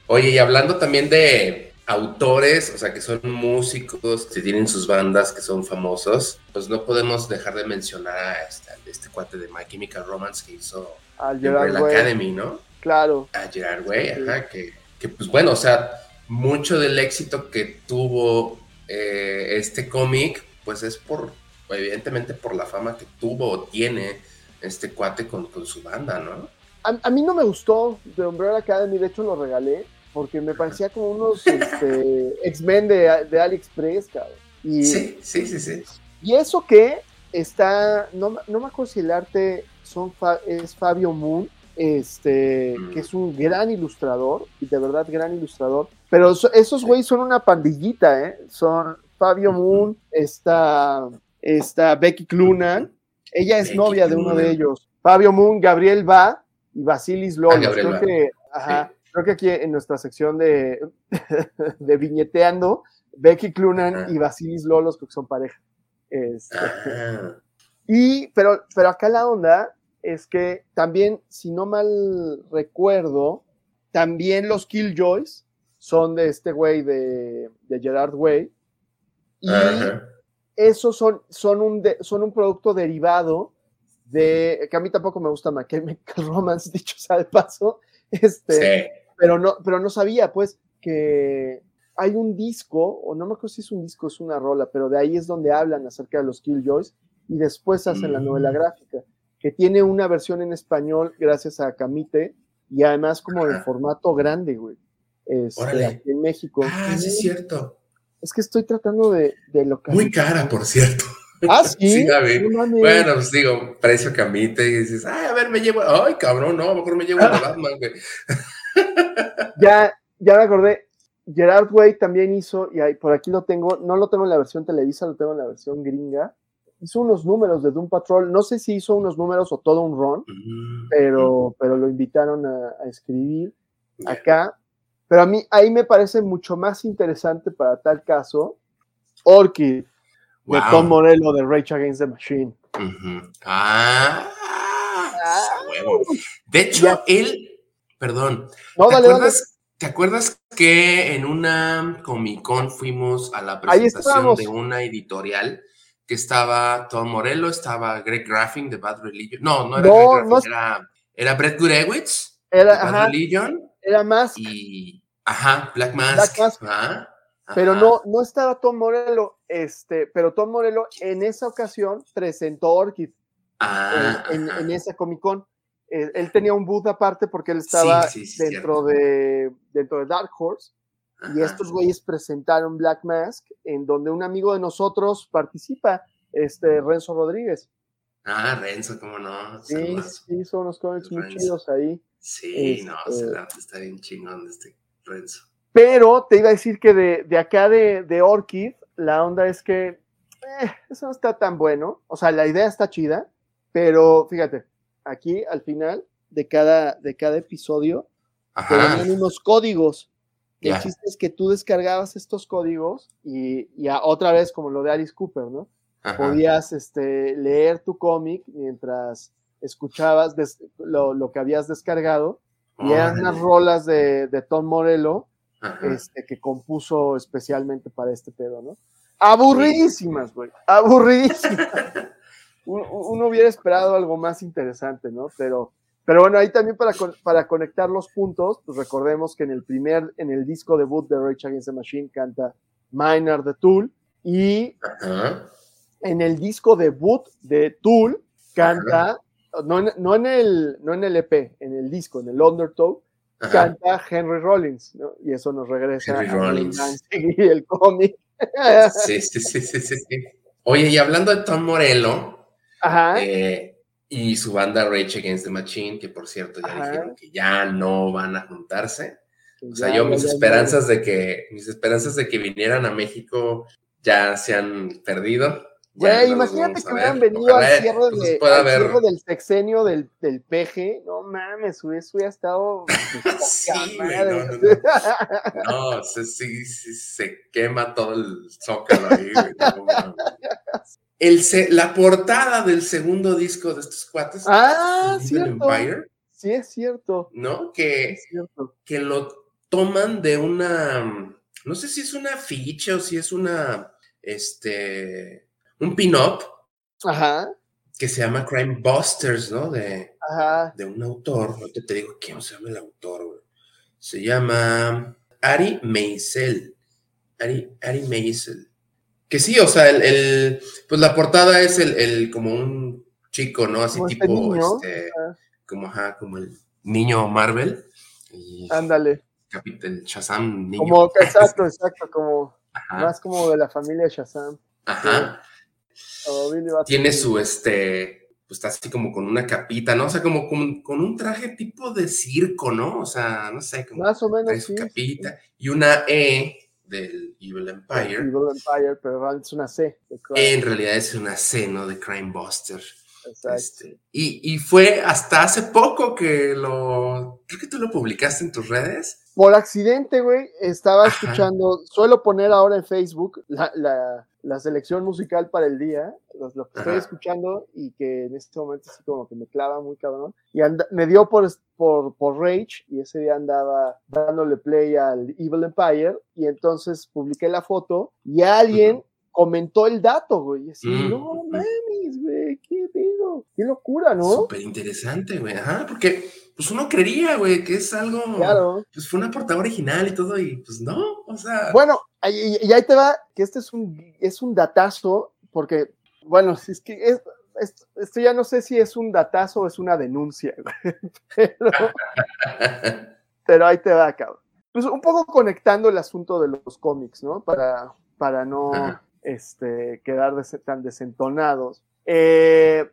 Oye, y hablando también de autores, o sea, que son músicos, que tienen sus bandas, que son famosos, pues no podemos dejar de mencionar a este, a este cuate de My Chemical Romance que hizo Al Gerard Umbrella Way, Academy, ¿no? Claro. A Gerard Way, Sí. ajá, que, que, pues bueno, o sea, mucho del éxito que tuvo eh, este cómic, pues es por, evidentemente por la fama que tuvo o tiene este cuate con, con su banda, ¿no? A, a mí no me gustó de Umbrella Academy, de hecho lo regalé, porque me parecía como unos este, X-Men de, de AliExpress, cabrón. Y, Sí, sí, sí, sí. y eso que está, no, me- no me acuerdo si el arte son es Fabio Moon, este, Mm. que es un gran ilustrador, y de verdad gran ilustrador, pero so- esos güeyes son una pandillita, ¿eh? Son Fabio. Moon, está, está Becky Clunan, ella es Becky novia de uno Clunan. de ellos, Fabio Moon, Gabriel Va y Basilis Lolos. Gabriel creo que, ajá, creo que aquí en nuestra sección de, de viñeteando, Becky Clunan y Basilis Lolos, porque son pareja. Este, Ah, y, pero, pero acá la onda es que también, si no mal recuerdo, también los Killjoys son de este güey de, de Gerard Way. Y ajá. Esos son, son, un de- son un producto derivado de, que a mí tampoco me gusta My Chemical Romance, dicho sea de paso, este, Sí. pero, no, pero no sabía pues que hay un disco, o no me acuerdo si es un disco, es una rola, pero de ahí es donde hablan acerca de los Killjoys y después hacen la Mm. novela gráfica, que tiene una versión en español gracias a Camite y además como de Ajá. formato grande, güey. Este, aquí en México. Ah, sí, es cierto. Es que estoy tratando de, de localizar. Muy cara, por cierto. Ah, sí. Sí. No. Bueno, pues digo, precio camite y dices, ay, a ver, me llevo, ay, cabrón, no, a lo mejor me llevo de Batman, güey. Ya, ya me acordé. Gerard Way también hizo, y ahí, por aquí lo tengo, no lo tengo en la versión Televisa, lo tengo en la versión gringa. Hizo unos números de Doom Patrol. No sé si hizo unos números o todo un run, Mm, pero, pero lo invitaron a, a escribir acá. Pero a mí ahí me parece mucho más interesante para tal caso Orchid de. Tom Morello de Rage Against the Machine. Ah, Ah. huevo. De hecho, Ya. él, perdón, No, ¿te dale, dale. acuerdas, ¿te acuerdas que en una Comic Con fuimos a la presentación de una editorial que estaba Tom Morello, estaba Greg Graffin de Bad Religion? No, no era No, Greg Graffin, no era, era Brett Gurewitz de Era, Bad ajá, Religion era más, y, ajá, Black Mask. Black Mask. pero no, no estaba Tom Morello, este, pero Tom Morello en esa ocasión presentó Orchid Ah, en, en- ajá. en esa Comic Con. Eh, él tenía un booth aparte porque él estaba Sí, sí, sí, dentro, de, dentro de Dark Horse y Ajá. estos güeyes presentaron Black Mask, en donde un amigo de nosotros participa, este Renzo Rodríguez. Ah, Renzo, cómo no. Sí, sí, son unos cómics muy Renzo. chidos ahí. Sí, no, Este- el arte está bien chingón de este Renzo. Pero te iba a decir que de, de acá de, de Orchid, la onda es que eh, eso no está tan bueno. O sea, la idea está chida, pero fíjate, aquí al final de cada, de cada episodio te Ajá. venían unos códigos. El chiste es que tú descargabas estos códigos y, y a- otra vez, como lo de Alice Cooper, ¿no? ajá. Podías este, leer tu cómic mientras escuchabas des- lo, lo que habías descargado. Y eran unas rolas de, de Tom Morello este, que compuso especialmente para este pedo, ¿no? Aburridísimas, güey. Aburridísimas. uno, uno hubiera esperado algo más interesante, ¿no? Pero, pero bueno, ahí también para, para conectar los puntos, pues recordemos que en el primer, en el disco debut de Rage Against the Machine canta Minor the Tool y Ajá. en el disco debut de Tool canta no en, no en el, no en el EP, en el disco, en el Undertow, Ajá. canta Henry Rollins, ¿no? Y eso nos regresa Henry a Rollins. Y el cómic. Sí, sí, sí, sí, sí. Oye, y hablando de Tom Morello Ajá. eh, y su banda Rage Against the Machine, que por cierto ya Ajá. dijeron que ya no van a juntarse. O sea, Ya, yo mis ya, ya. esperanzas de que mis esperanzas de que vinieran a México ya se han perdido. Güey, no imagínate que hubieran venido al cierre, pues, de- al cierre del sexenio del, del PG. No mames, eso hubiera estado. Sí, poca güey, no, no, No, o sea, sí, sí, se quema todo el zócalo ahí. güey, no. El se- la portada del segundo disco de estos cuates, ah, cierto. Empire, Sí, es cierto. ¿no? Que, Es cierto. que lo toman de una, no sé si es una ficha o si es una, este, un pin-up Ajá, que se llama Crime Busters, ¿no? De, ajá. de un autor, no te, te digo quién se llama el autor, güey. Se llama Ari Meisel. Ari, Ari Meisel. Que sí, o sea, el, el- pues la portada es el, el- como un chico, ¿no? Así Como este tipo, este, como, ajá, como el niño Marvel. Ándale. capi- el Shazam niño. Como, exacto, exacto. Como, Ajá, más como de la familia Shazam. ajá. Tiene su, este, pues está así como con una capita, ¿no? O sea, como con, con un traje tipo de circo, ¿no? O sea, no sé, como Más o menos, su sí. capita y una E del Evil Empire. Evil Empire, pero realmente es una C. En realidad es una C, ¿no? De Crime Buster. Exacto. Este, y, y fue hasta hace poco que lo. Creo que tú lo publicaste en tus redes. Por accidente, güey, estaba Ajá. escuchando, suelo poner ahora en Facebook la, la- la selección musical para el día, lo, lo que estoy escuchando y que en este momento así como que me clava muy cabrón. Y anda- me dio por, por, por Rage y ese día andaba dándole play al Evil Empire y entonces publiqué la foto y alguien comentó el dato, güey. Y así, Mm, no mames, güey, qué pedo, qué locura, ¿no? Súper interesante, güey. Ajá, porque pues uno creería, güey, que es algo. Claro. Pues fue una portada original y todo, y pues no, o sea. Bueno, y, y ahí te va, que este es un, es un datazo, porque, bueno, si es que es- es- esto ya no sé si es un datazo o es una denuncia, pero, pero ahí te va, cabrón. Pues un poco conectando el asunto de los cómics, ¿no? Para, para no Ajá. este, quedar tan desentonados. Eh,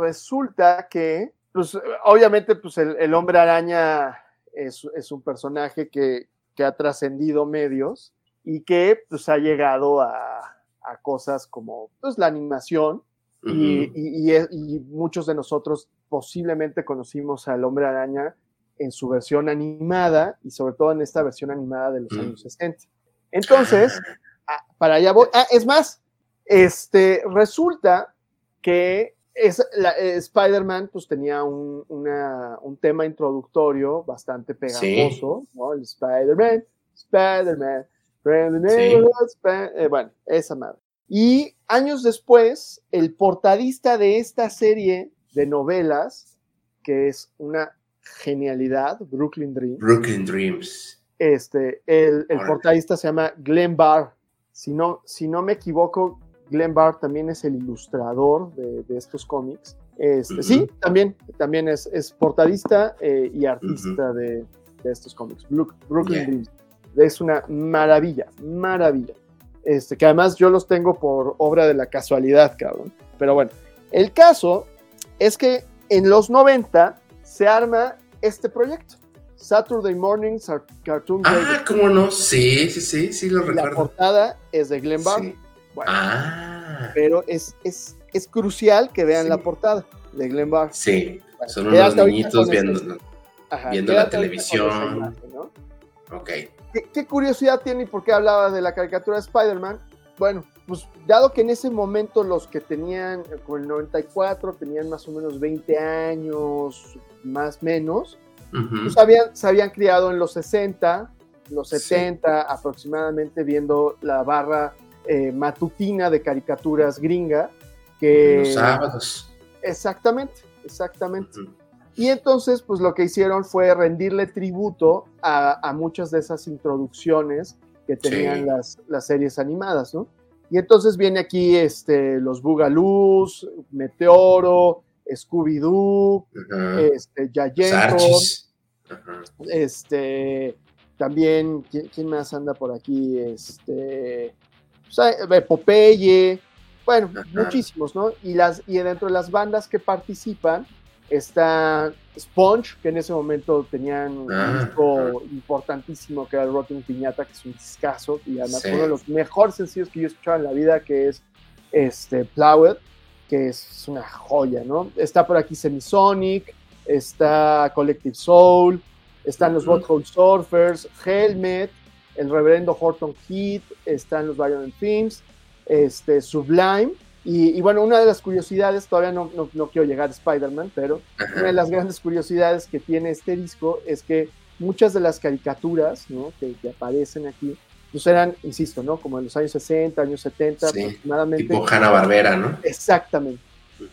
resulta que, pues obviamente, pues el, el hombre araña es, es un personaje que, que ha trascendido medios y que pues ha llegado a, a cosas como pues la animación y, y- y es- y muchos de nosotros posiblemente conocimos al hombre araña en su versión animada y sobre todo en esta versión animada de los Mm. años 60. Entonces, ah, para allá voy. Ah, es más, este, resulta que es, eh, Spider-Man pues tenía un, una- un tema introductorio bastante pegajoso, ¿no? El Spider-Man, Spider-Man, Sí. eh, bueno, esa madre. Y años después, el portadista de esta serie de novelas, que es una genialidad, Brooklyn Dream, Brooklyn Dreams. este, el, portadista se llama Glenn Barr. Si no, si no me equivoco, Glenn Barr también es el ilustrador de, de estos cómics. Este. Sí, también, también es, es portadista eh, y artista de, de estos cómics. Brook- Brooklyn Yeah. Dreams. Es una maravilla, maravilla. Este, que además yo los tengo por obra de la casualidad, cabrón. Pero bueno, el caso es que en los 90 se arma este proyecto. Saturday Mornings Ar- Cartoon Ah, Network. ¿cómo no? Sí, sí, sí, sí lo Y la recuerdo. portada es de Glenn Barr. Sí. Bueno, Ah, pero es, es, es crucial que vean Sí. la portada de Glenn Barr. sí. Bueno, Son unos niñitos viendo. ajá, viendo la televisión. imagen, ¿no? Ok. ¿Qué, qué curiosidad tiene y por qué hablaba de la caricatura de Spider-Man? Bueno, pues dado que en ese momento los que tenían, eh, con el 94, tenían más o menos 20 años, más menos, Ujú. pues habían, se habían criado en los 60, los 70 aproximadamente, viendo la barra eh, matutina de caricaturas gringa. Que, Los sábados. Exactamente, exactamente. Ujú. Y entonces, pues lo que hicieron fue rendirle tributo a, a muchas de esas introducciones que tenían Sí. las, las series animadas, ¿no? Y entonces viene aquí este, los Bugaloos, Meteoro, Scooby-Doo, Ajá. este, este, también, ¿quién, quién más anda por aquí? Este, pues, Popeye, bueno, muchísimos, ¿no? Y, las, y dentro de las bandas que participan está Sponge, que en ese momento tenían un Ah, disco importantísimo que era el Rotten Piñata, que es un discazo, y además Sí. uno de los mejores sencillos que yo he escuchado en la vida, que es este, Plowed, que es una joya, ¿no? Está por aquí Semisonic, está Collective Soul, están los Ujú. Butthole Surfers, Helmet, el reverendo Horton Heat, están los Violent Themes, este, Sublime, y, y bueno, una de las curiosidades, todavía no, no, no quiero llegar a Spider-Man, pero una de las grandes curiosidades que tiene este disco es que muchas de las caricaturas ¿no? que, que aparecen aquí, pues eran, insisto, ¿no? Como en los años 60, años 70 Sí, aproximadamente. Tipo Hanna Barbera, ¿no? Exactamente.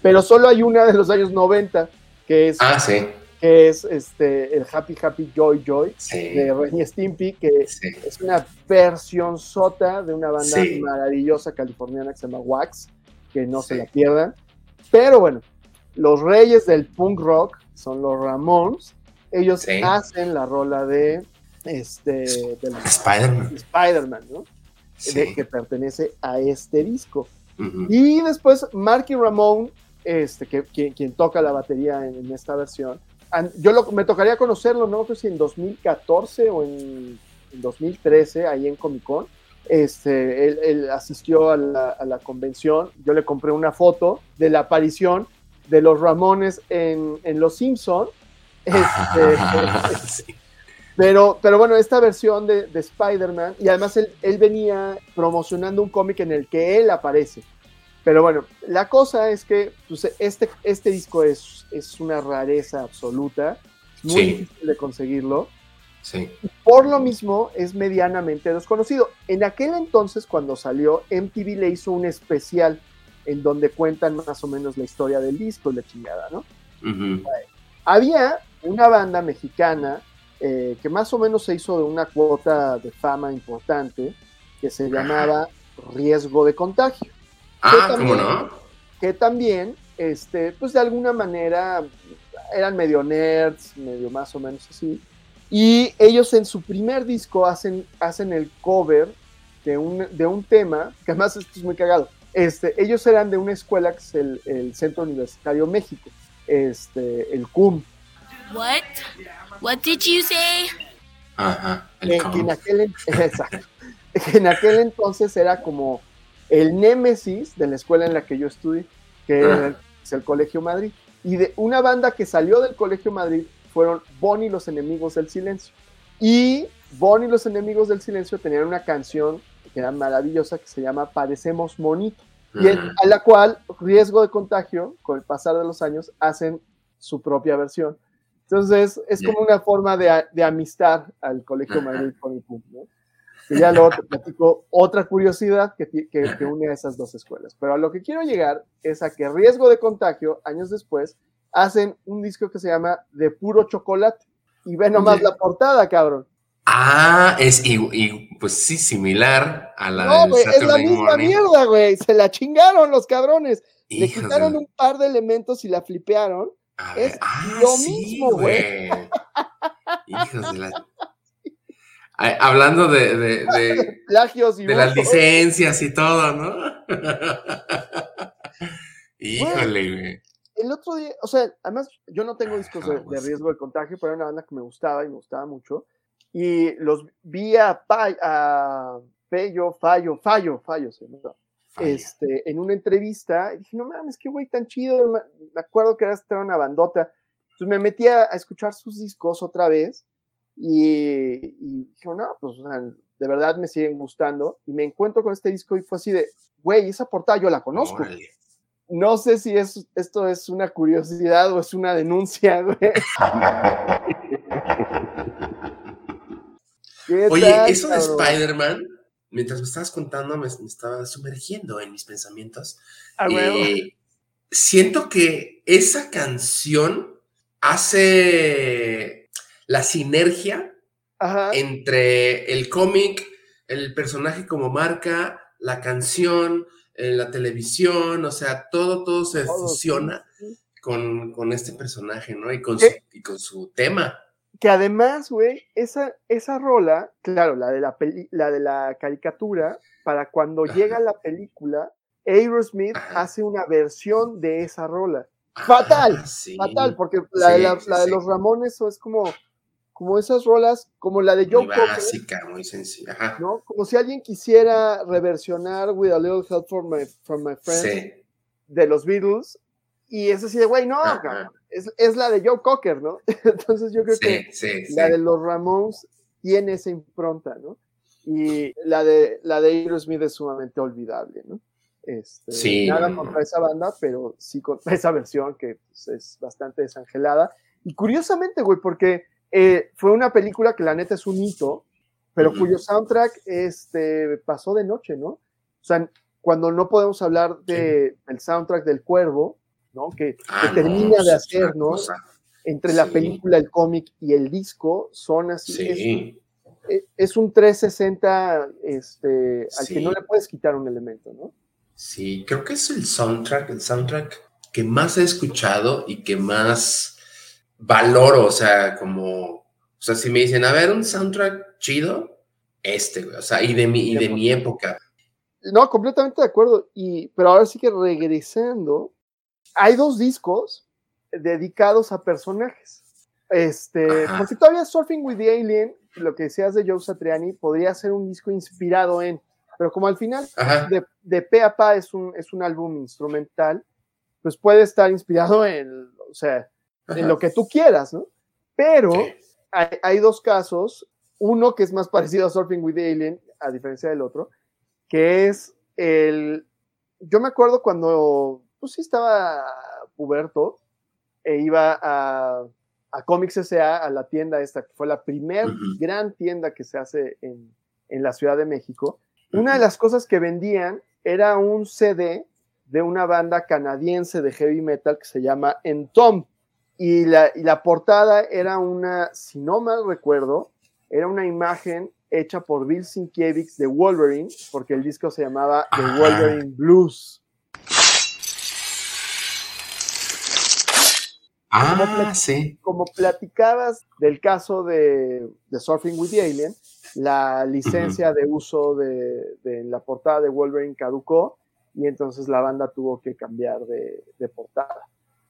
Pero solo hay una de los años 90 que es, Ah, sí. que es este, el Happy Happy Joy Joy Sí. de Ren y Stimpy, que es una versión sota de una banda maravillosa californiana que se llama Wax, que no se la pierdan. Pero bueno, los reyes del punk rock son los Ramones. Ellos Sí. hacen la rola de este Spider-Man. Spider-Man, ¿no? De- que pertenece a este disco. Y después Marky Ramone, este, que, quien, quien toca la batería en, en esta versión. Yo lo- me tocaría conocerlo, no sé si en 2014 o en, en 2013, ahí en Comic Con. Este, él, él asistió a la, a la convención. Yo le compré una foto de la aparición de los Ramones en, en Los Simpson. Este, Sí. pero, pero bueno, esta versión de, de Spider-Man, y además él, él venía promocionando un cómic en el que él aparece. Pero bueno, la cosa es que pues, este, este disco es, es una rareza absoluta, muy Sí. difícil de conseguirlo. Sí. Por lo mismo, es medianamente desconocido. En aquel entonces, cuando salió, MTV le hizo un especial en donde cuentan más o menos la historia del disco y la chingada, ¿no? Había una banda mexicana eh, que más o menos se hizo de una cuota de fama importante que se llamaba Riesgo de Contagio, Ah, también- ¿cómo no? que también, este, pues de alguna manera eran medio nerds, medio más o menos así, y ellos en su primer disco hacen, hacen el cover de un, de un tema, que además esto es muy cagado, este, ellos eran de una escuela que es el, el Centro Universitario México, este, el CUM, What? What did you say? Ajá. El que en aquel, en- exacto, que en aquel entonces era como el némesis de la escuela en la que yo estudié, que Ah. es el Colegio Madrid. Y de una banda que salió del Colegio Madrid fueron Bonnie y los Enemigos del Silencio. Y Bonnie y los Enemigos del Silencio tenían una canción que era maravillosa que se llama Parecemos Monito, y Ujú. a la cual, riesgo de contagio, con el pasar de los años, hacen su propia versión. Entonces, es como una forma de, de amistar al Colegio. Madrid con el PUM, ¿no? Y ya luego te platico otra curiosidad que, que, que une a esas dos escuelas. Pero a lo que quiero llegar es a que riesgo de contagio, años después, hacen un disco que se llama De Puro Chocolate. Y ve nomás la portada, cabrón. Ah, es y, y, pues sí, similar a la No, del güey, es la misma Morning. mierda, güey. Se la chingaron los cabrones. Le quitaron un par de elementos y la flipearon. a es ver, ah, lo sí, mismo, güey. Hijos de la. Ay, hablando de, de, de, Plagios y de las licencias y todo, ¿no? Híjole, güey. El otro día, o sea, además yo no tengo discos de, riesgo de contagio, pero era una banda que me gustaba y me gustaba mucho. Y los vi a, Pa- a Pello, Fallo, Fallo, Fallo, se llama, este, en una entrevista. Y dije, no mames, qué güey tan chido. Me me acuerdo que era una bandota. Entonces me metí a, a escuchar sus discos otra vez. Y, y dije, no, pues o sea, de verdad me siguen gustando. Y me encuentro con este disco y fue así de, güey, esa portada yo la conozco. No sé si es, esto es una curiosidad o es una denuncia, güey. ¿Qué Oye, tal, eso de? Spider-Man, mientras me estabas contando, me, me estaba sumergiendo en mis pensamientos. Ah. Eh, siento que esa canción hace la sinergia Ajá. entre el cómic, el personaje como marca, la canción, eh, la televisión, o sea, todo, todo se Todo, fusiona sí, con, con este personaje, ¿no? Y con su, ¿Qué? y con su tema. Que además, güey, esa, esa rola, claro, la de la, peli- la de la caricatura, para cuando Ajá. llega la película, Aerosmith Ajá. hace una versión de esa rola. Fatal, Ah, sí. Fatal, porque la, de, la, la de los Ramones es como, como esas rolas, como la de Joe Muy Cocker, básica, muy sencilla. Ajá. ¿no? Como si alguien quisiera reversionar With a Little Help from My, from my Friends Sí. de los Beatles, y es así de, güey, no, es, es la de Joe Cocker, ¿no? Entonces yo creo que Sí, sí, la sí. de los Ramones tiene esa impronta, ¿no? Y la de la de Aerosmith es sumamente olvidable, ¿no? Este, Sí, nada contra esa banda, pero sí contra esa versión que pues, es bastante desangelada. Y curiosamente, güey, porque eh, fue una película que la neta es un hito, pero cuyo soundtrack este, pasó de noche, ¿no? O sea, cuando no podemos hablar de, del soundtrack del Cuervo, ¿no? Que, Ah, que no, termina de es hacer, una ¿no? cosa. Entre la Sí. película, el cómic y el disco, son así. es- Sí. eh, es un 360 este, al que Sí. no le puedes quitar un elemento, ¿no? Sí, creo que es el soundtrack, el soundtrack que más he escuchado y que más valoro, o sea, como, o sea, si me dicen, a ver, un soundtrack chido, este, güey, o sea, y de mi, y de mi época. No, completamente de acuerdo. Y, pero ahora sí que regresando, hay dos discos dedicados a personajes. Este, Ajá. porque todavía Surfing with the Alien, lo que decías de Joe Satriani, podría ser un disco inspirado en, pero como al final de, de pe a pa es un, es un álbum instrumental, pues puede estar inspirado en, o sea, en lo que tú quieras, ¿no? Pero Sí. hay, hay dos casos, uno que es más parecido a Surfing with the Alien, a diferencia del otro, que es el, yo me acuerdo cuando, pues sí estaba puberto, e iba a, a Comics S.A., a la tienda esta, que fue la primera gran tienda que se hace en, en la Ciudad de México. Una de las cosas que vendían era un CD de una banda canadiense de heavy metal que se llama Entomb. Y la, y la portada era una, si no mal recuerdo, era una imagen hecha por Bill Sienkiewicz de Wolverine, porque el disco se llamaba The. Wolverine Blues. Ah, sí. Como platicabas del caso de, de Surfing with the Alien, la licencia de uso de, de la portada de Wolverine caducó y entonces la banda tuvo que cambiar de, de portada.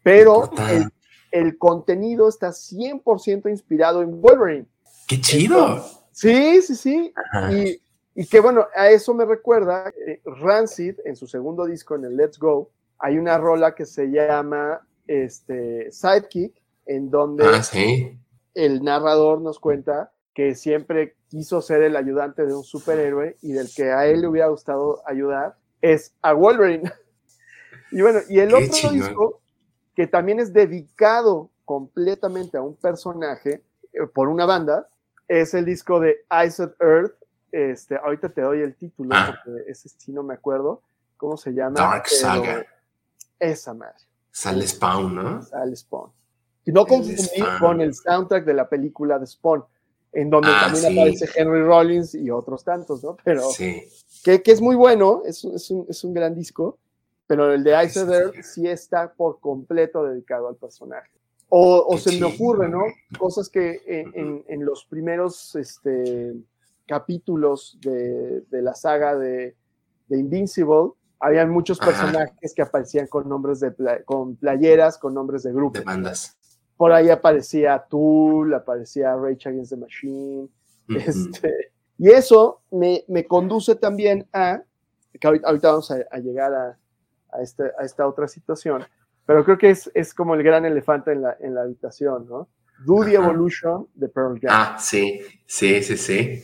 Pero Portada. el, el contenido está 100% inspirado en Wolverine. ¡Qué chido! Sí, sí, sí. Y, y que bueno, a eso me recuerda eh, Rancid en su segundo disco, en el Let's Go, hay una rola que se llama este, Sidekick, en donde Ah, sí. el narrador nos cuenta que siempre quiso ser el ayudante de un superhéroe y del que a él le hubiera gustado ayudar es a Wolverine. y bueno, y el Qué otro chingón. disco que también es dedicado completamente a un personaje eh, por una banda es el disco de Iced Earth. Este, ahorita te doy el título Ah. porque ese sí no me acuerdo cómo se llama. Dark pero Saga. Esa madre. Sale Spawn, ¿no? Sale Spawn. Y no confundir con el soundtrack de la película de Spawn, en donde Ah, también sí. aparece Henry Rollins y otros tantos, ¿no? Pero Sí. que, que es muy bueno, es, es, un, es un gran disco, pero el de Ice Sí, Earth sí. sí está por completo dedicado al personaje. O, se me ocurre, ¿no? Cosas que en, en- en los primeros este, capítulos de, de la saga de, de Invincible, había muchos Ajá. personajes que aparecían con nombres de pla- con playeras, con nombres de grupos. De bandas. Por ahí aparecía Tool, aparecía Rage Against the Machine. Este, y eso me, me conduce también a, que ahorita, ahorita vamos a, a llegar a, a, este- a esta otra situación, pero creo que es, es como el gran elefante en la, en la habitación, ¿no? Do the Ajá. Evolution de Pearl Jam. Ah, sí. Sí, sí, sí.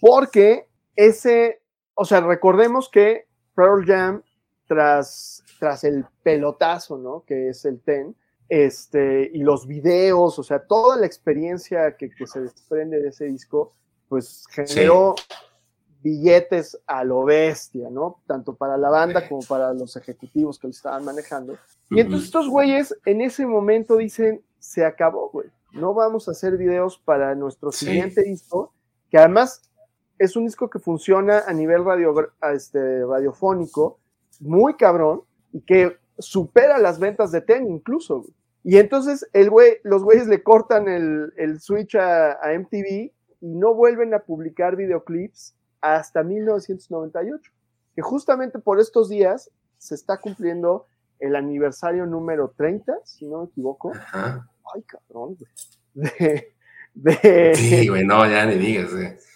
Porque ese, o sea, recordemos que Pearl Jam, tras, tras el pelotazo, ¿no? Que es el TEN, este, y los videos, o sea, toda la experiencia que, que se desprende de ese disco, pues generó billetes a lo bestia, ¿no? Tanto para la banda como para los ejecutivos que lo estaban manejando. Y entonces estos güeyes en ese momento dicen, se acabó, güey. No vamos a hacer videos para nuestro Sí. siguiente disco, que además es un disco que funciona a nivel radio, este, radiofónico, muy cabrón, y que supera las ventas de Ten incluso. güey. Y entonces el güey, los güeyes le cortan el, el switch a, a MTV y no vuelven a publicar videoclips hasta 1998. Que justamente por estos días se está cumpliendo el aniversario número 30, si no me equivoco. Ajá. Ay, cabrón, güey. De, de, Sí, güey, no, ya ni digas,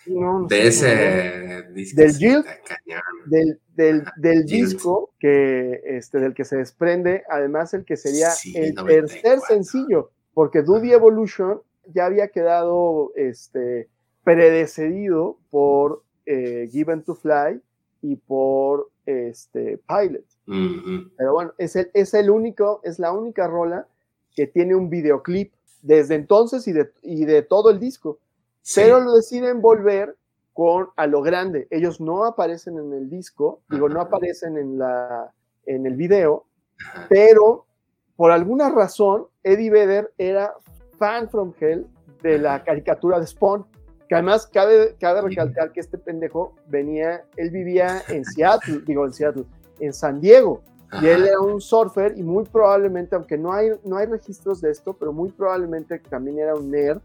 no, no De ese disco. Del cañón. del, del, disco que, este, del que se desprende, además el que sería Sí, el 94. tercer sencillo, porque Duty Evolution ya había quedado este, predecedido por eh, Given to Fly y por este, Pilot. Pero bueno, es el, es el único, es la única rola que tiene un videoclip desde entonces y de, y de todo el disco Sí. pero lo deciden volver con a lo grande. Ellos no aparecen en el disco, digo, no aparecen en la en el video, pero por alguna razón Eddie Vedder era fan from hell de la caricatura de Spawn. Que además cabe, cabe recalcar que este pendejo venía, él vivía en Seattle, digo en Seattle, en San Diego, y él Ajá. era un surfer y muy probablemente, aunque no hay, no hay registros de esto, pero muy probablemente también era un nerd,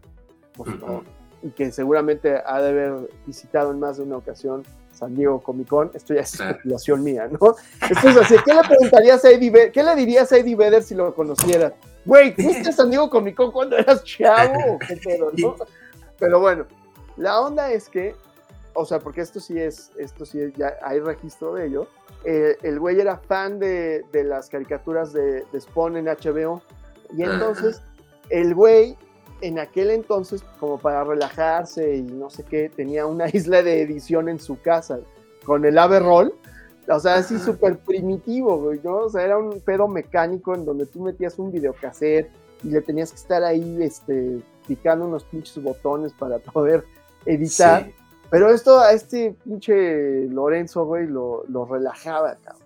pues, Ujú. no, y que seguramente ha de haber visitado en más de una ocasión San Diego Comic Con. Esto ya es Claro. especulación mía, ¿no? Esto es así. ¿Qué le preguntarías a Eddie Vedder? ¿Qué le dirías a Eddie Vedder si lo conociera? Güey, ¿fuiste a San Diego Comic Con cuando eras chavo? ¿Qué pedo, no? Pero bueno, la onda es que, o sea, porque esto sí es, esto sí es, ya hay registro de ello. eh, el güey era fan de, de las caricaturas de, de Spawn en HBO. Y entonces, el güey, en aquel entonces, como para relajarse y no sé qué, tenía una isla de edición en su casa con el ave roll. O sea, así súper primitivo, güey, ¿no? O sea, era un pedo mecánico en donde tú metías un videocassette y le tenías que estar ahí, este, picando unos pinches botones para poder editar. Sí. Pero esto a este pinche Lorenzo, güey, lo, lo relajaba, cabrón.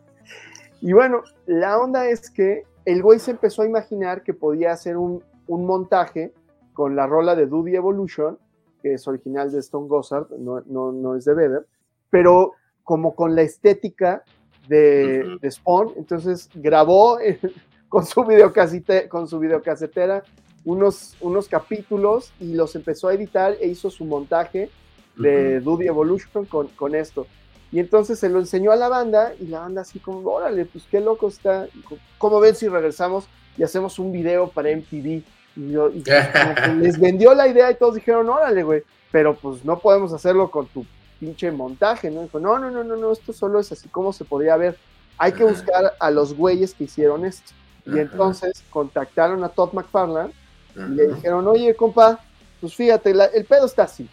Y bueno, la onda es que el güey se empezó a imaginar que podía hacer un, un montaje con la rola de Duty Evolution, que es original de Stone Gossard, no, no, no es de Vedder, pero como con la estética de, Ujú. de Spawn. Entonces grabó con, su videocasete, con su videocasetera unos, unos capítulos y los empezó a editar e hizo su montaje de Ujú. Duty Evolution con, con esto. Y entonces se lo enseñó a la banda y la banda así como, órale, pues qué loco está. Y ¿Cómo ven si regresamos y hacemos un video para MTV? Y, yo, y les vendió la idea y todos dijeron, órale, güey, pero pues no podemos hacerlo con tu pinche montaje, ¿no? Dijo, no, no, no, no, no, esto solo es así como se podría ver. Hay que buscar a los güeyes que hicieron esto. Y entonces contactaron a Todd McFarlane Y le dijeron, oye, compa, pues fíjate, la- el pedo está así.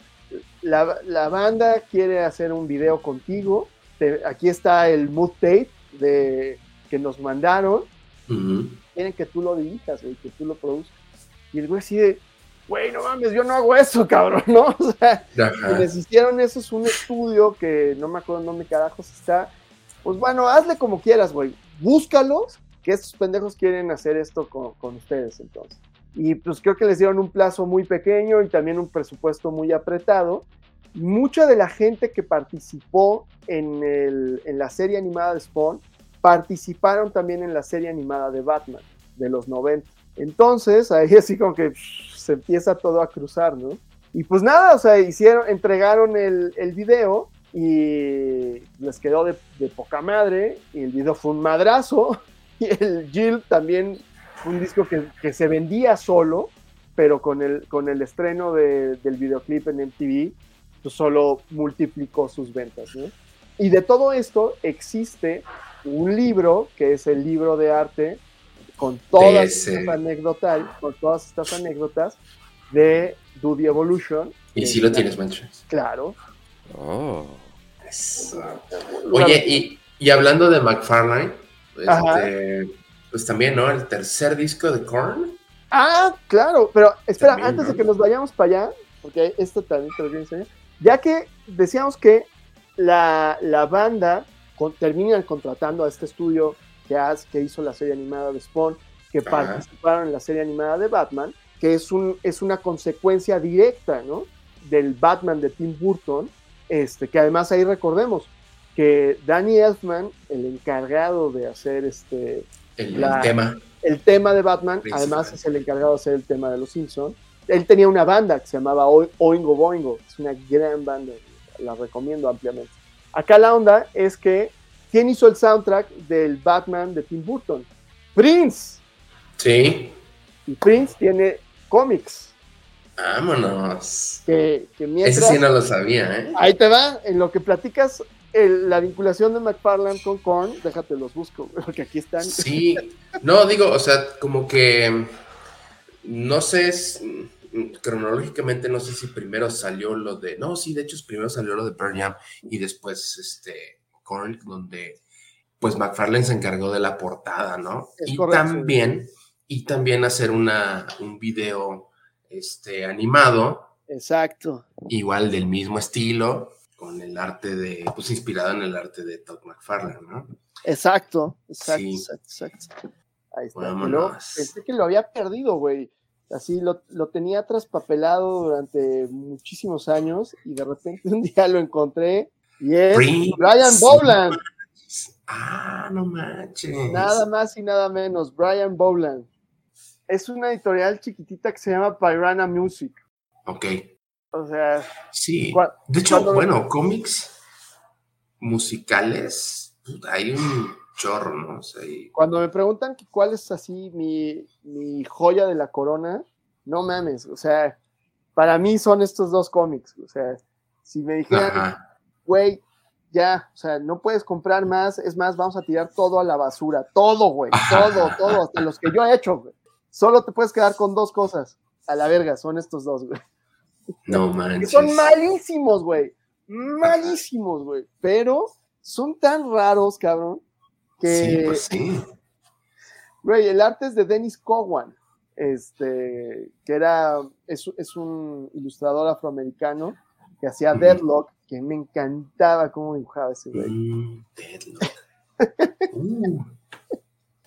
La, la banda quiere hacer un video contigo. te- aquí está el mood tape de, que nos mandaron. Ujú. Quieren que tú lo dirijas, güey, que tú lo produzcas. Y el güey así de, güey, no mames, yo no hago eso, cabrón, ¿no? O sea, quienes hicieron eso es un estudio que no me acuerdo dónde carajos está. Pues bueno, hazle como quieras, güey. Búscalos, que estos pendejos quieren hacer esto con, con ustedes entonces. Y pues creo que les dieron un plazo muy pequeño y también un presupuesto muy apretado. Mucha de la gente que participó en, el- en la serie animada de Spawn participaron también en la serie animada de Batman de los 90. Entonces, ahí así como que se empieza todo a cruzar, ¿no? Y pues nada, o sea, hicieron, entregaron el, el video y les quedó de, de poca madre y el video fue un madrazo y el Jill también un disco que, que se vendía solo, pero con el, con el estreno de- del videoclip en MTV, pues solo multiplicó sus ventas, ¿no? Y de todo esto existe un libro, que es el libro de arte, con todas estas anécdotas, con todas estas anécdotas de Duty Evolution. Y que sí lo es- tienes, Manchas. Claro. Oh. Oye, y, y hablando de McFarlane, este, pues también, ¿no? El tercer disco de Korn. Ah, claro, pero espera, También, antes ¿no? de que nos vayamos para allá, porque esto también te lo quiero enseñar, ya que decíamos que la, la banda con- terminan contratando a este estudio que, que hizo la serie animada de Spawn, que Ajá. participaron en la serie animada de Batman, que es, un, es una consecuencia directa, ¿no? Del Batman de Tim Burton, este, que además ahí recordemos que Danny Elfman, el encargado de hacer este, El, La- el tema. el tema de Batman, Principal. además es el encargado de hacer el tema de los Simpsons. Él tenía una banda que se llamaba O- Oingo Boingo, es una gran banda, la recomiendo ampliamente. Acá la onda es que, ¿quién hizo el soundtrack del Batman de Tim Burton? Prince. Sí. Y Prince tiene cómics, Vámonos. que, que mientras... Ese sí no lo sabía, ¿eh? Ahí te va, en lo que platicas el- la vinculación de McFarlane con Korn, déjate los busco, porque aquí están. Sí, no, digo, o sea, como que no sé, es- cronológicamente no sé si primero salió lo de, no, sí, de hecho primero salió lo de Pearl Jam y después este Korn, donde pues McFarlane se encargó de la portada, ¿no? Es y correcto. también, y también hacer una, un video este, animado, Exacto. igual del mismo estilo, con el arte de, pues inspirado en el arte de Todd McFarlane, ¿no? Exacto, exacto, Sí. exacto, exacto. Ahí está. Luego pensé que lo había perdido, güey. Así lo, lo tenía traspapelado durante muchísimos años y de repente un día lo encontré y es Prince. Brian Bowland, Ah, no manches. nada más y nada menos, Brian Bowland. Es una editorial chiquitita que se llama Pirana Music. Ok, O sea, sí. De hecho, bueno, cómics musicales, hay un chorro, ¿no? O sea, y- cuando me preguntan que cuál es así mi, mi joya de la corona, no mames, o sea, para mí son estos dos cómics. O sea, si me dijeran, güey, ya, o sea, no puedes comprar más, es más, vamos a tirar todo a la basura, todo, güey, todo, todo, hasta los que yo he hecho, güey. Solo te puedes quedar con dos cosas, a la verga, son estos dos, güey. No manches. son malísimos, güey, malísimos, güey, pero son tan raros, cabrón, que, Sí, pues sí. güey, el arte es de Dennis Cowan, este, que era, es, es un ilustrador afroamericano que hacía Ujú. Deadlock, que me encantaba cómo dibujaba ese güey. Mm, Deadlock. Uh.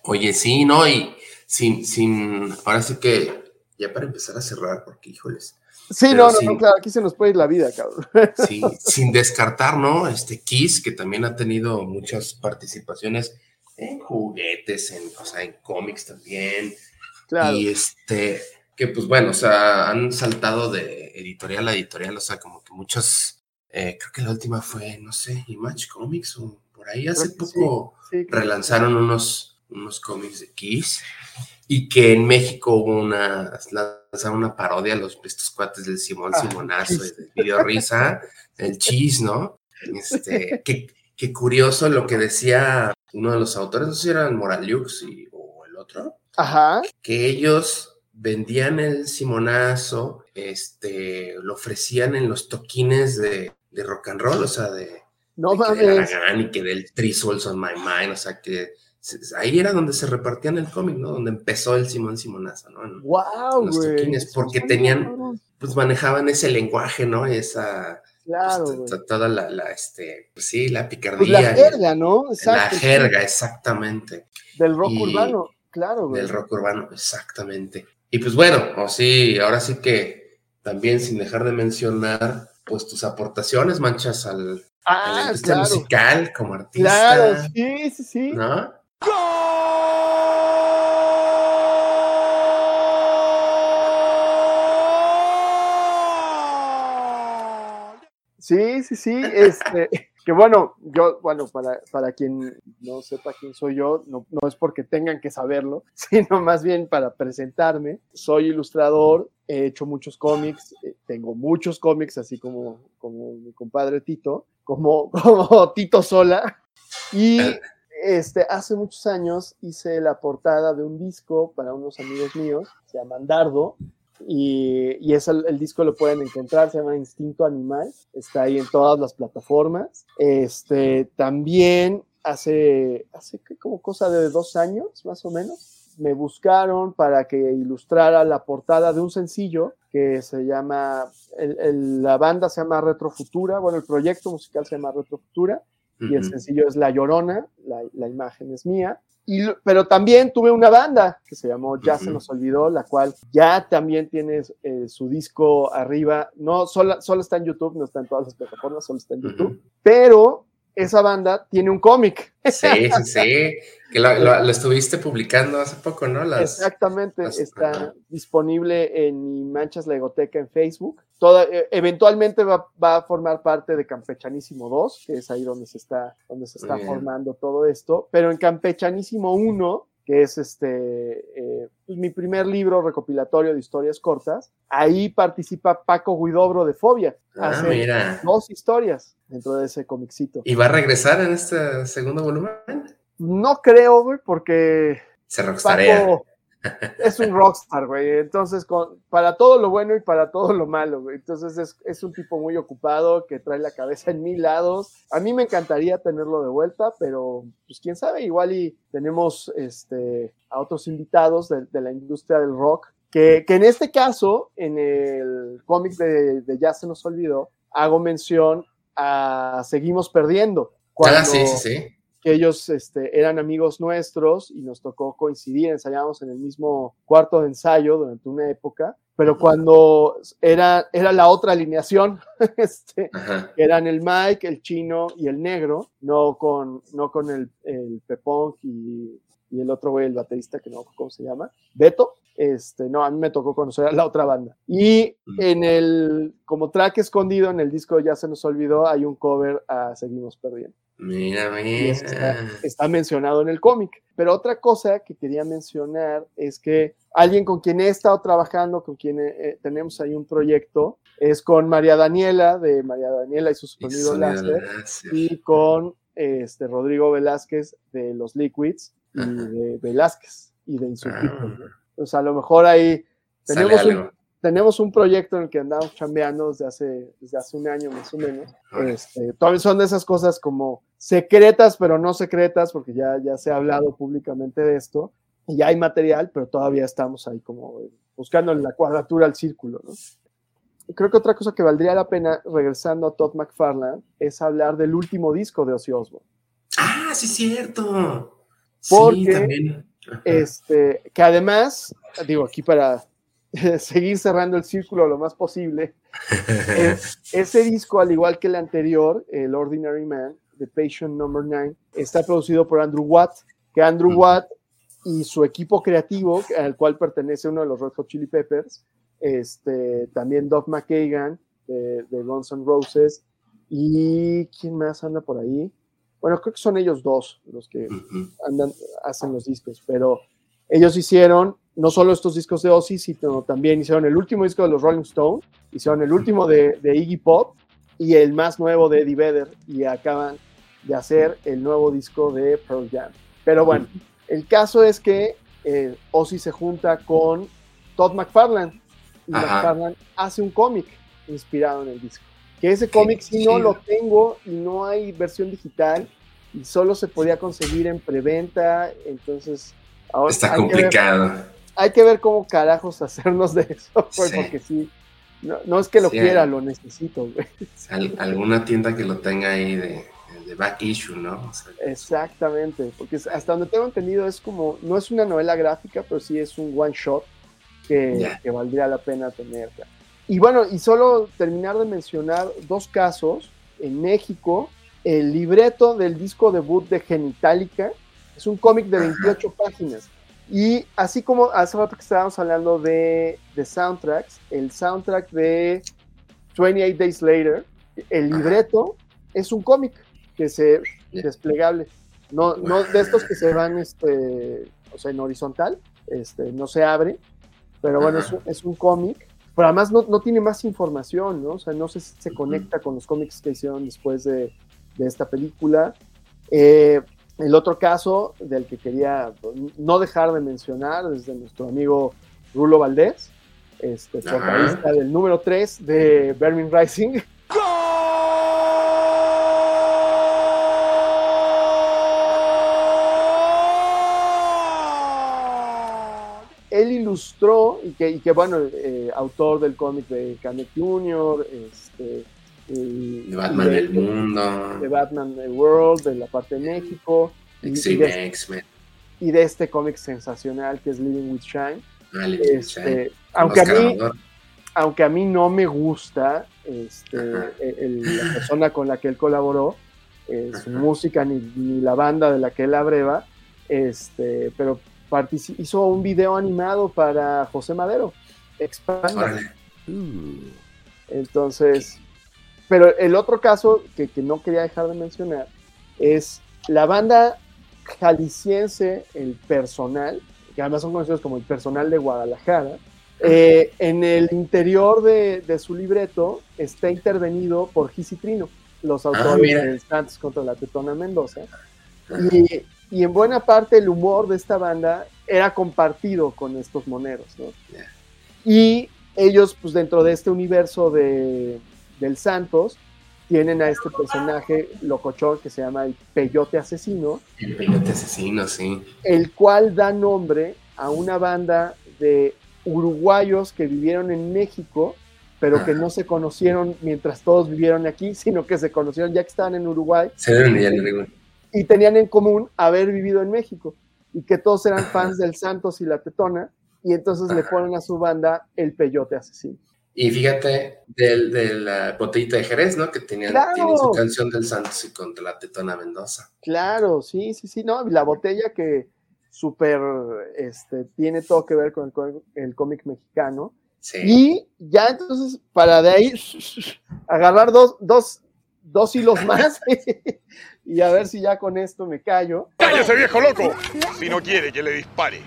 Oye, sí, no, y sin, sin, ahora sí que, ya para empezar a cerrar, porque híjoles, Sí, Pero no, no, no, claro, aquí se nos puede ir la vida, cabrón. Sí, sin descartar, ¿no? Este Kiss, que también ha tenido muchas participaciones en juguetes, en, o sea, en cómics también. Claro. Y este, que pues bueno, o sea, han saltado de editorial a editorial, o sea, como que muchos, eh, creo que la última fue, no sé, Image Comics o por ahí hace sí. poco Sí, relanzaron unos, unos cómics de Kiss y que en México hubo una, lanzaron una parodia a los estos cuates del Simón Ah, Simonazo del video risa, el Cheese, ¿no? Este, qué, qué curioso lo que decía uno de los autores, no sé si eran Moraliux y, o el otro, Ajá. que ellos vendían el Simonazo, este, lo ofrecían en los toquines de, de rock and roll, o sea, de, No de que de. Aragán y que del Three Souls on My Mind, o sea que ahí era donde se repartían el cómic, ¿no? Donde empezó el Simón Simonazo, ¿no? En- Wow, los toquines, porque tenían-. Pues manejaban ese lenguaje, ¿no? Esa, Claro, pues, to- toda la, la, este, pues sí, la Pues picardía. la y- jerga, ¿no? la Exacto. jerga, exactamente. Del rock Y- urbano, claro, güey. Del rock urbano, exactamente. Y pues bueno, o sí, ahora sí que también sin dejar de mencionar, pues tus aportaciones, manchas al, a la Ah, industria claro. musical como artista. Claro, sí, sí, sí. ¿No? Sí, sí, sí. Este, que bueno, yo, bueno, para, para quien no sepa quién soy yo, no, no es porque tengan que saberlo, sino más bien para presentarme. Soy ilustrador, he hecho muchos cómics, eh, tengo muchos cómics, así como, como mi compadre Tito, como, como Tito Sola. Y este, hace muchos años hice la portada de un disco para unos amigos míos, se llama Dardo, y, es el, disco lo pueden encontrar, se llama Instinto Animal, está ahí en todas las plataformas. Este, también hace, hace como cosa de dos años, más o menos, me buscaron para que ilustrara la portada de un sencillo que se llama, el- la banda se llama Retrofutura, bueno, el proyecto musical se llama Retrofutura, y el sencillo es La Llorona, la, la imagen es mía. Y, pero también tuve una banda que se llamó Ya se nos olvidó, la cual ya también tiene eh, su disco arriba. No, solo, solo está en YouTube, no está en todas las plataformas, solo está en YouTube. Pero esa banda tiene un cómic. Sí, sí, sí. Que lo, lo- lo estuviste publicando hace poco, ¿no? Las, Exactamente, las- está disponible en Mi Manchas Legoteca en Facebook. Toda, eh, eventualmente va, va a formar parte de Campechanísimo 2, que es ahí donde se está, donde se está bien. formando todo esto. Pero en Campechanísimo 1, que es este eh, pues, mi primer libro recopilatorio de historias cortas, ahí participa Paco Guidobro de Fobia. Ah, Hace mira. dos historias dentro de ese comicito. ¿Y va a regresar en este segundo volumen? No creo, güey, porque Se rockstarea. Paco es un rockstar, güey. Entonces, con- para todo lo bueno y para todo lo malo, güey. Entonces, es, es un tipo muy ocupado que trae la cabeza en mil lados. A mí me encantaría tenerlo de vuelta, pero, pues, quién sabe, igual y tenemos este, a otros invitados de, de la industria del rock. Que, que en este caso, en el cómic de, de Ya se nos olvidó, hago mención a Seguimos Perdiendo. Ah, sí, sí, sí. Que ellos este, eran amigos nuestros y nos tocó coincidir, ensayábamos en el mismo cuarto de ensayo durante una época, pero cuando era, era la otra alineación, este, eran el Mike, el chino y el negro, no con, no con el, el Pepón y, y el otro güey, el baterista, que no, ¿cómo se llama? Beto. Este, no, a mí me tocó conocer a la otra banda. Y Mm. en el, como track escondido en el disco Ya se nos olvidó, hay un cover a Seguimos Perdiendo Mira, está, mira. está mencionado en el cómic. Pero otra cosa que quería mencionar es que alguien con quien he estado trabajando, con quien eh, eh, tenemos ahí un proyecto, es con María Daniela, de María Daniela y su sonido láser, y con este, Rodrigo Velázquez de Los Liquids y Ajá. de Velázquez y de Insurgito. Ah, Entonces, a lo mejor ahí tenemos un. Tenemos un proyecto en el que andamos chambeando desde hace, desde hace un año más o menos. Este, todavía son de esas cosas como secretas, pero no secretas, porque ya, ya se ha hablado públicamente de esto. Y ya hay material, pero todavía estamos ahí como buscando la cuadratura al círculo, ¿no? Creo que otra cosa que valdría la pena, regresando a Todd McFarlane, es hablar del último disco de Ozzy Osbourne. Ah, sí, cierto. Porque sí, también. Este, que además, digo, aquí para seguir cerrando el círculo lo más posible, es- ese disco, al igual que el anterior, el Ordinary Man, The Patient Number 9, está producido por Andrew Watt, que Andrew Ujú. Watt y su equipo creativo, al cual pertenece uno de los Red Hot Chili Peppers, este, también Doug McKagan de, de Guns N' Roses, y ¿quién más anda por ahí? Bueno, creo que son ellos dos los que andan, hacen los discos, pero ellos hicieron no solo estos discos de Ozzy, sino también hicieron el último disco de los Rolling Stones, hicieron el último de, de Iggy Pop y el más nuevo de Eddie Vedder y acaban de hacer el nuevo disco de Pearl Jam. Pero bueno, el caso es que eh, Ozzy se junta con Todd McFarlane y Ajá. McFarlane hace un cómic inspirado en el disco. Que ese cómic sí no lo tengo y no hay versión digital y solo se podía conseguir en preventa, entonces ahora Está ver, complicado. Hay que ver cómo carajos hacernos de eso, güey, Sí. porque sí, no, no es que lo Sí, quiera, hay- lo necesito, güey. Al- alguna tienda que lo tenga ahí de, de back issue, ¿no? O sea, Exactamente, porque hasta donde tengo entendido es como, no es una novela gráfica, pero sí es un one shot que, que valdría la pena tener. Y bueno, y solo terminar de mencionar dos casos. En México, el libreto del disco debut de Genitalica es un cómic de 28 páginas. Y así como hace rato que estábamos hablando de, de soundtracks, el soundtrack de 28 Days Later, el libreto es un cómic que se desplegable. No, no de estos que se van este, o sea, en horizontal, este, no se abre, pero bueno, es un, es un cómic. Pero además no, no tiene más información, ¿no? O sea, no sé si se conecta con los cómics que hicieron después de, de esta película. Eh, el otro caso del que quería no dejar de mencionar es de nuestro amigo Rulo Valdés, este, del número 3 de Burning Rising. Él ilustró, y que, y que bueno, eh, autor del cómic de Canek Jr., este, de Batman y de- del mundo, de Batman The World, de la parte de México, de, X-Men, y de este cómic sensacional que es Living with Shine. Alice, Este, aunque, a mí, Amador. aunque a mí no me gusta este, el- el- la persona con la que él colaboró, eh, su música ni, ni la banda de la que él abreva, este, pero hizo un video animado para José Madero, Expanda. Órale. Entonces, pero el otro caso que, que no quería dejar de mencionar es la banda jalisciense, el personal, que además son conocidos como el personal de Guadalajara. eh, en el interior de, de su libreto está intervenido por Gis y Trino, los autores mira. de Santos contra la Tetona Mendoza. Y, y en buena parte el humor de esta banda era compartido con estos moneros, ¿no? Y ellos, pues dentro de este universo de, del Santos, tienen a este personaje locochón que se llama el Peyote Asesino, El peyote asesino, sí. el cual da nombre a una banda de uruguayos que vivieron en México, pero que no se conocieron mientras todos vivieron aquí, sino que se conocieron ya que estaban en Uruguay Se digo. y tenían en común haber vivido en México y que todos eran fans del Santos y la Tetona y entonces le ponen a su banda el Peyote Asesino. Y fíjate, del, de la botellita de Jerez, ¿no? Que tenían, ¡Claro! tienen su canción del Santos y contra la Tetona Mendoza. Claro, sí, sí, sí, no, y la botella que súper, este, tiene todo que ver con el, el cómic mexicano. Sí. Y ya entonces, para de ahí, agarrar dos, dos, dos hilos más y a ver si ya con esto me callo. ¡Cállese, viejo loco! Si no quiere que le dispare.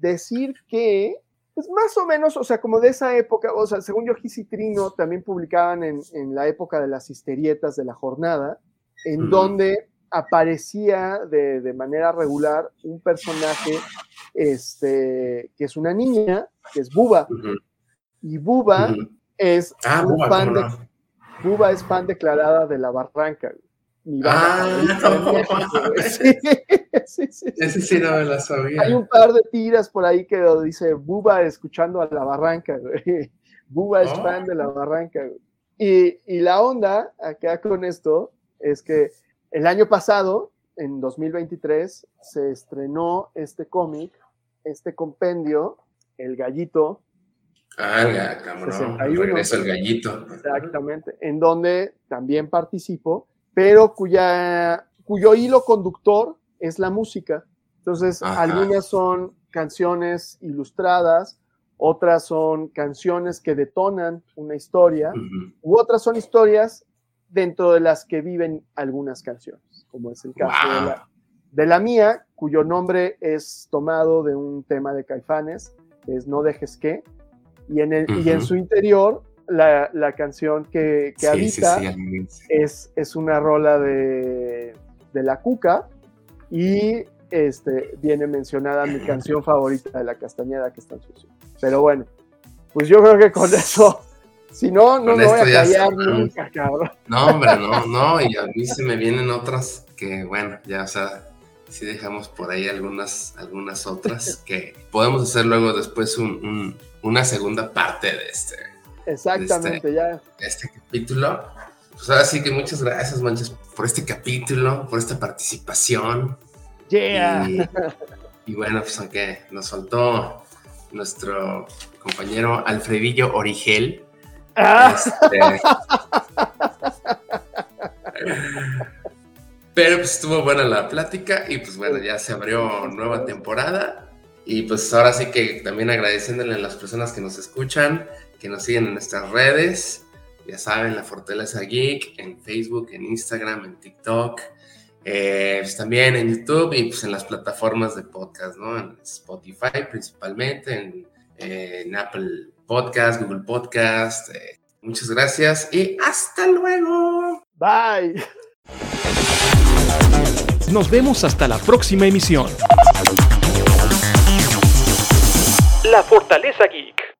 Decir que, pues más o menos, o sea, como de esa época, o sea, según yo, Gis y Trino también publicaban en, en la época de las histerietas de la jornada, en donde aparecía de, de manera regular un personaje este, que es una niña, que es Buba, y Buba es Ah, un Buba, fan ¿cómo de, no? Buba es fan declarada de la Barranca. güey. Ah, no. Sí, sí, sí, sí. Ese sí no me la sabía. Hay un par de tiras por ahí que dice Buba escuchando a la barranca, güey. Buba es Oh. fan de la barranca, güey. Y, y la onda acá con esto es que el año pasado, en 2023, se estrenó este cómic, este compendio, El Gallito, Ah, el ga- cómo no, 61. regreso el gallito. exactamente, en donde también participo, pero cuya, cuyo hilo conductor es la música. Entonces, Ajá. algunas son canciones ilustradas, otras son canciones que detonan una historia, u otras son historias dentro de las que viven algunas canciones, como es el caso de, la, de la mía, cuyo nombre es tomado de un tema de Caifanes, es No dejes que, y en, el, y en su interior la, la canción que, que Sí, sí, habita sí, inicio. es, es una rola de, de la cuca y este, viene mencionada mi canción favorita de la castañeda que está en sucio. Pero bueno, pues yo creo que con eso, si no, no me voy a callar nunca, cabrón. No, hombre, no, no, y a mí se me vienen otras que, bueno, ya, o sea, sí dejamos por ahí algunas, algunas otras que podemos hacer luego después un- un- una segunda parte de este, Exactamente, ya. de este capítulo. Pues ahora sí que muchas gracias, Manches, por este capítulo, por esta participación. Yeah. Y, y bueno, pues aunque nos faltó nuestro compañero Alfredillo Origel. Ah, este, pero pues estuvo buena la plática y pues bueno, ya se abrió nueva temporada. Y pues ahora sí que también agradeciéndole a las personas que nos escuchan, que nos siguen en nuestras redes. Ya saben, La Fortaleza Geek, en Facebook, en Instagram, en TikTok. Eh, pues también en YouTube y pues en las plataformas de podcast, ¿no? En Spotify principalmente, en, eh, en Apple Podcast, Google Podcast. eh, muchas gracias y hasta luego. bye. Nos vemos hasta la próxima emisión. La Fortaleza Geek.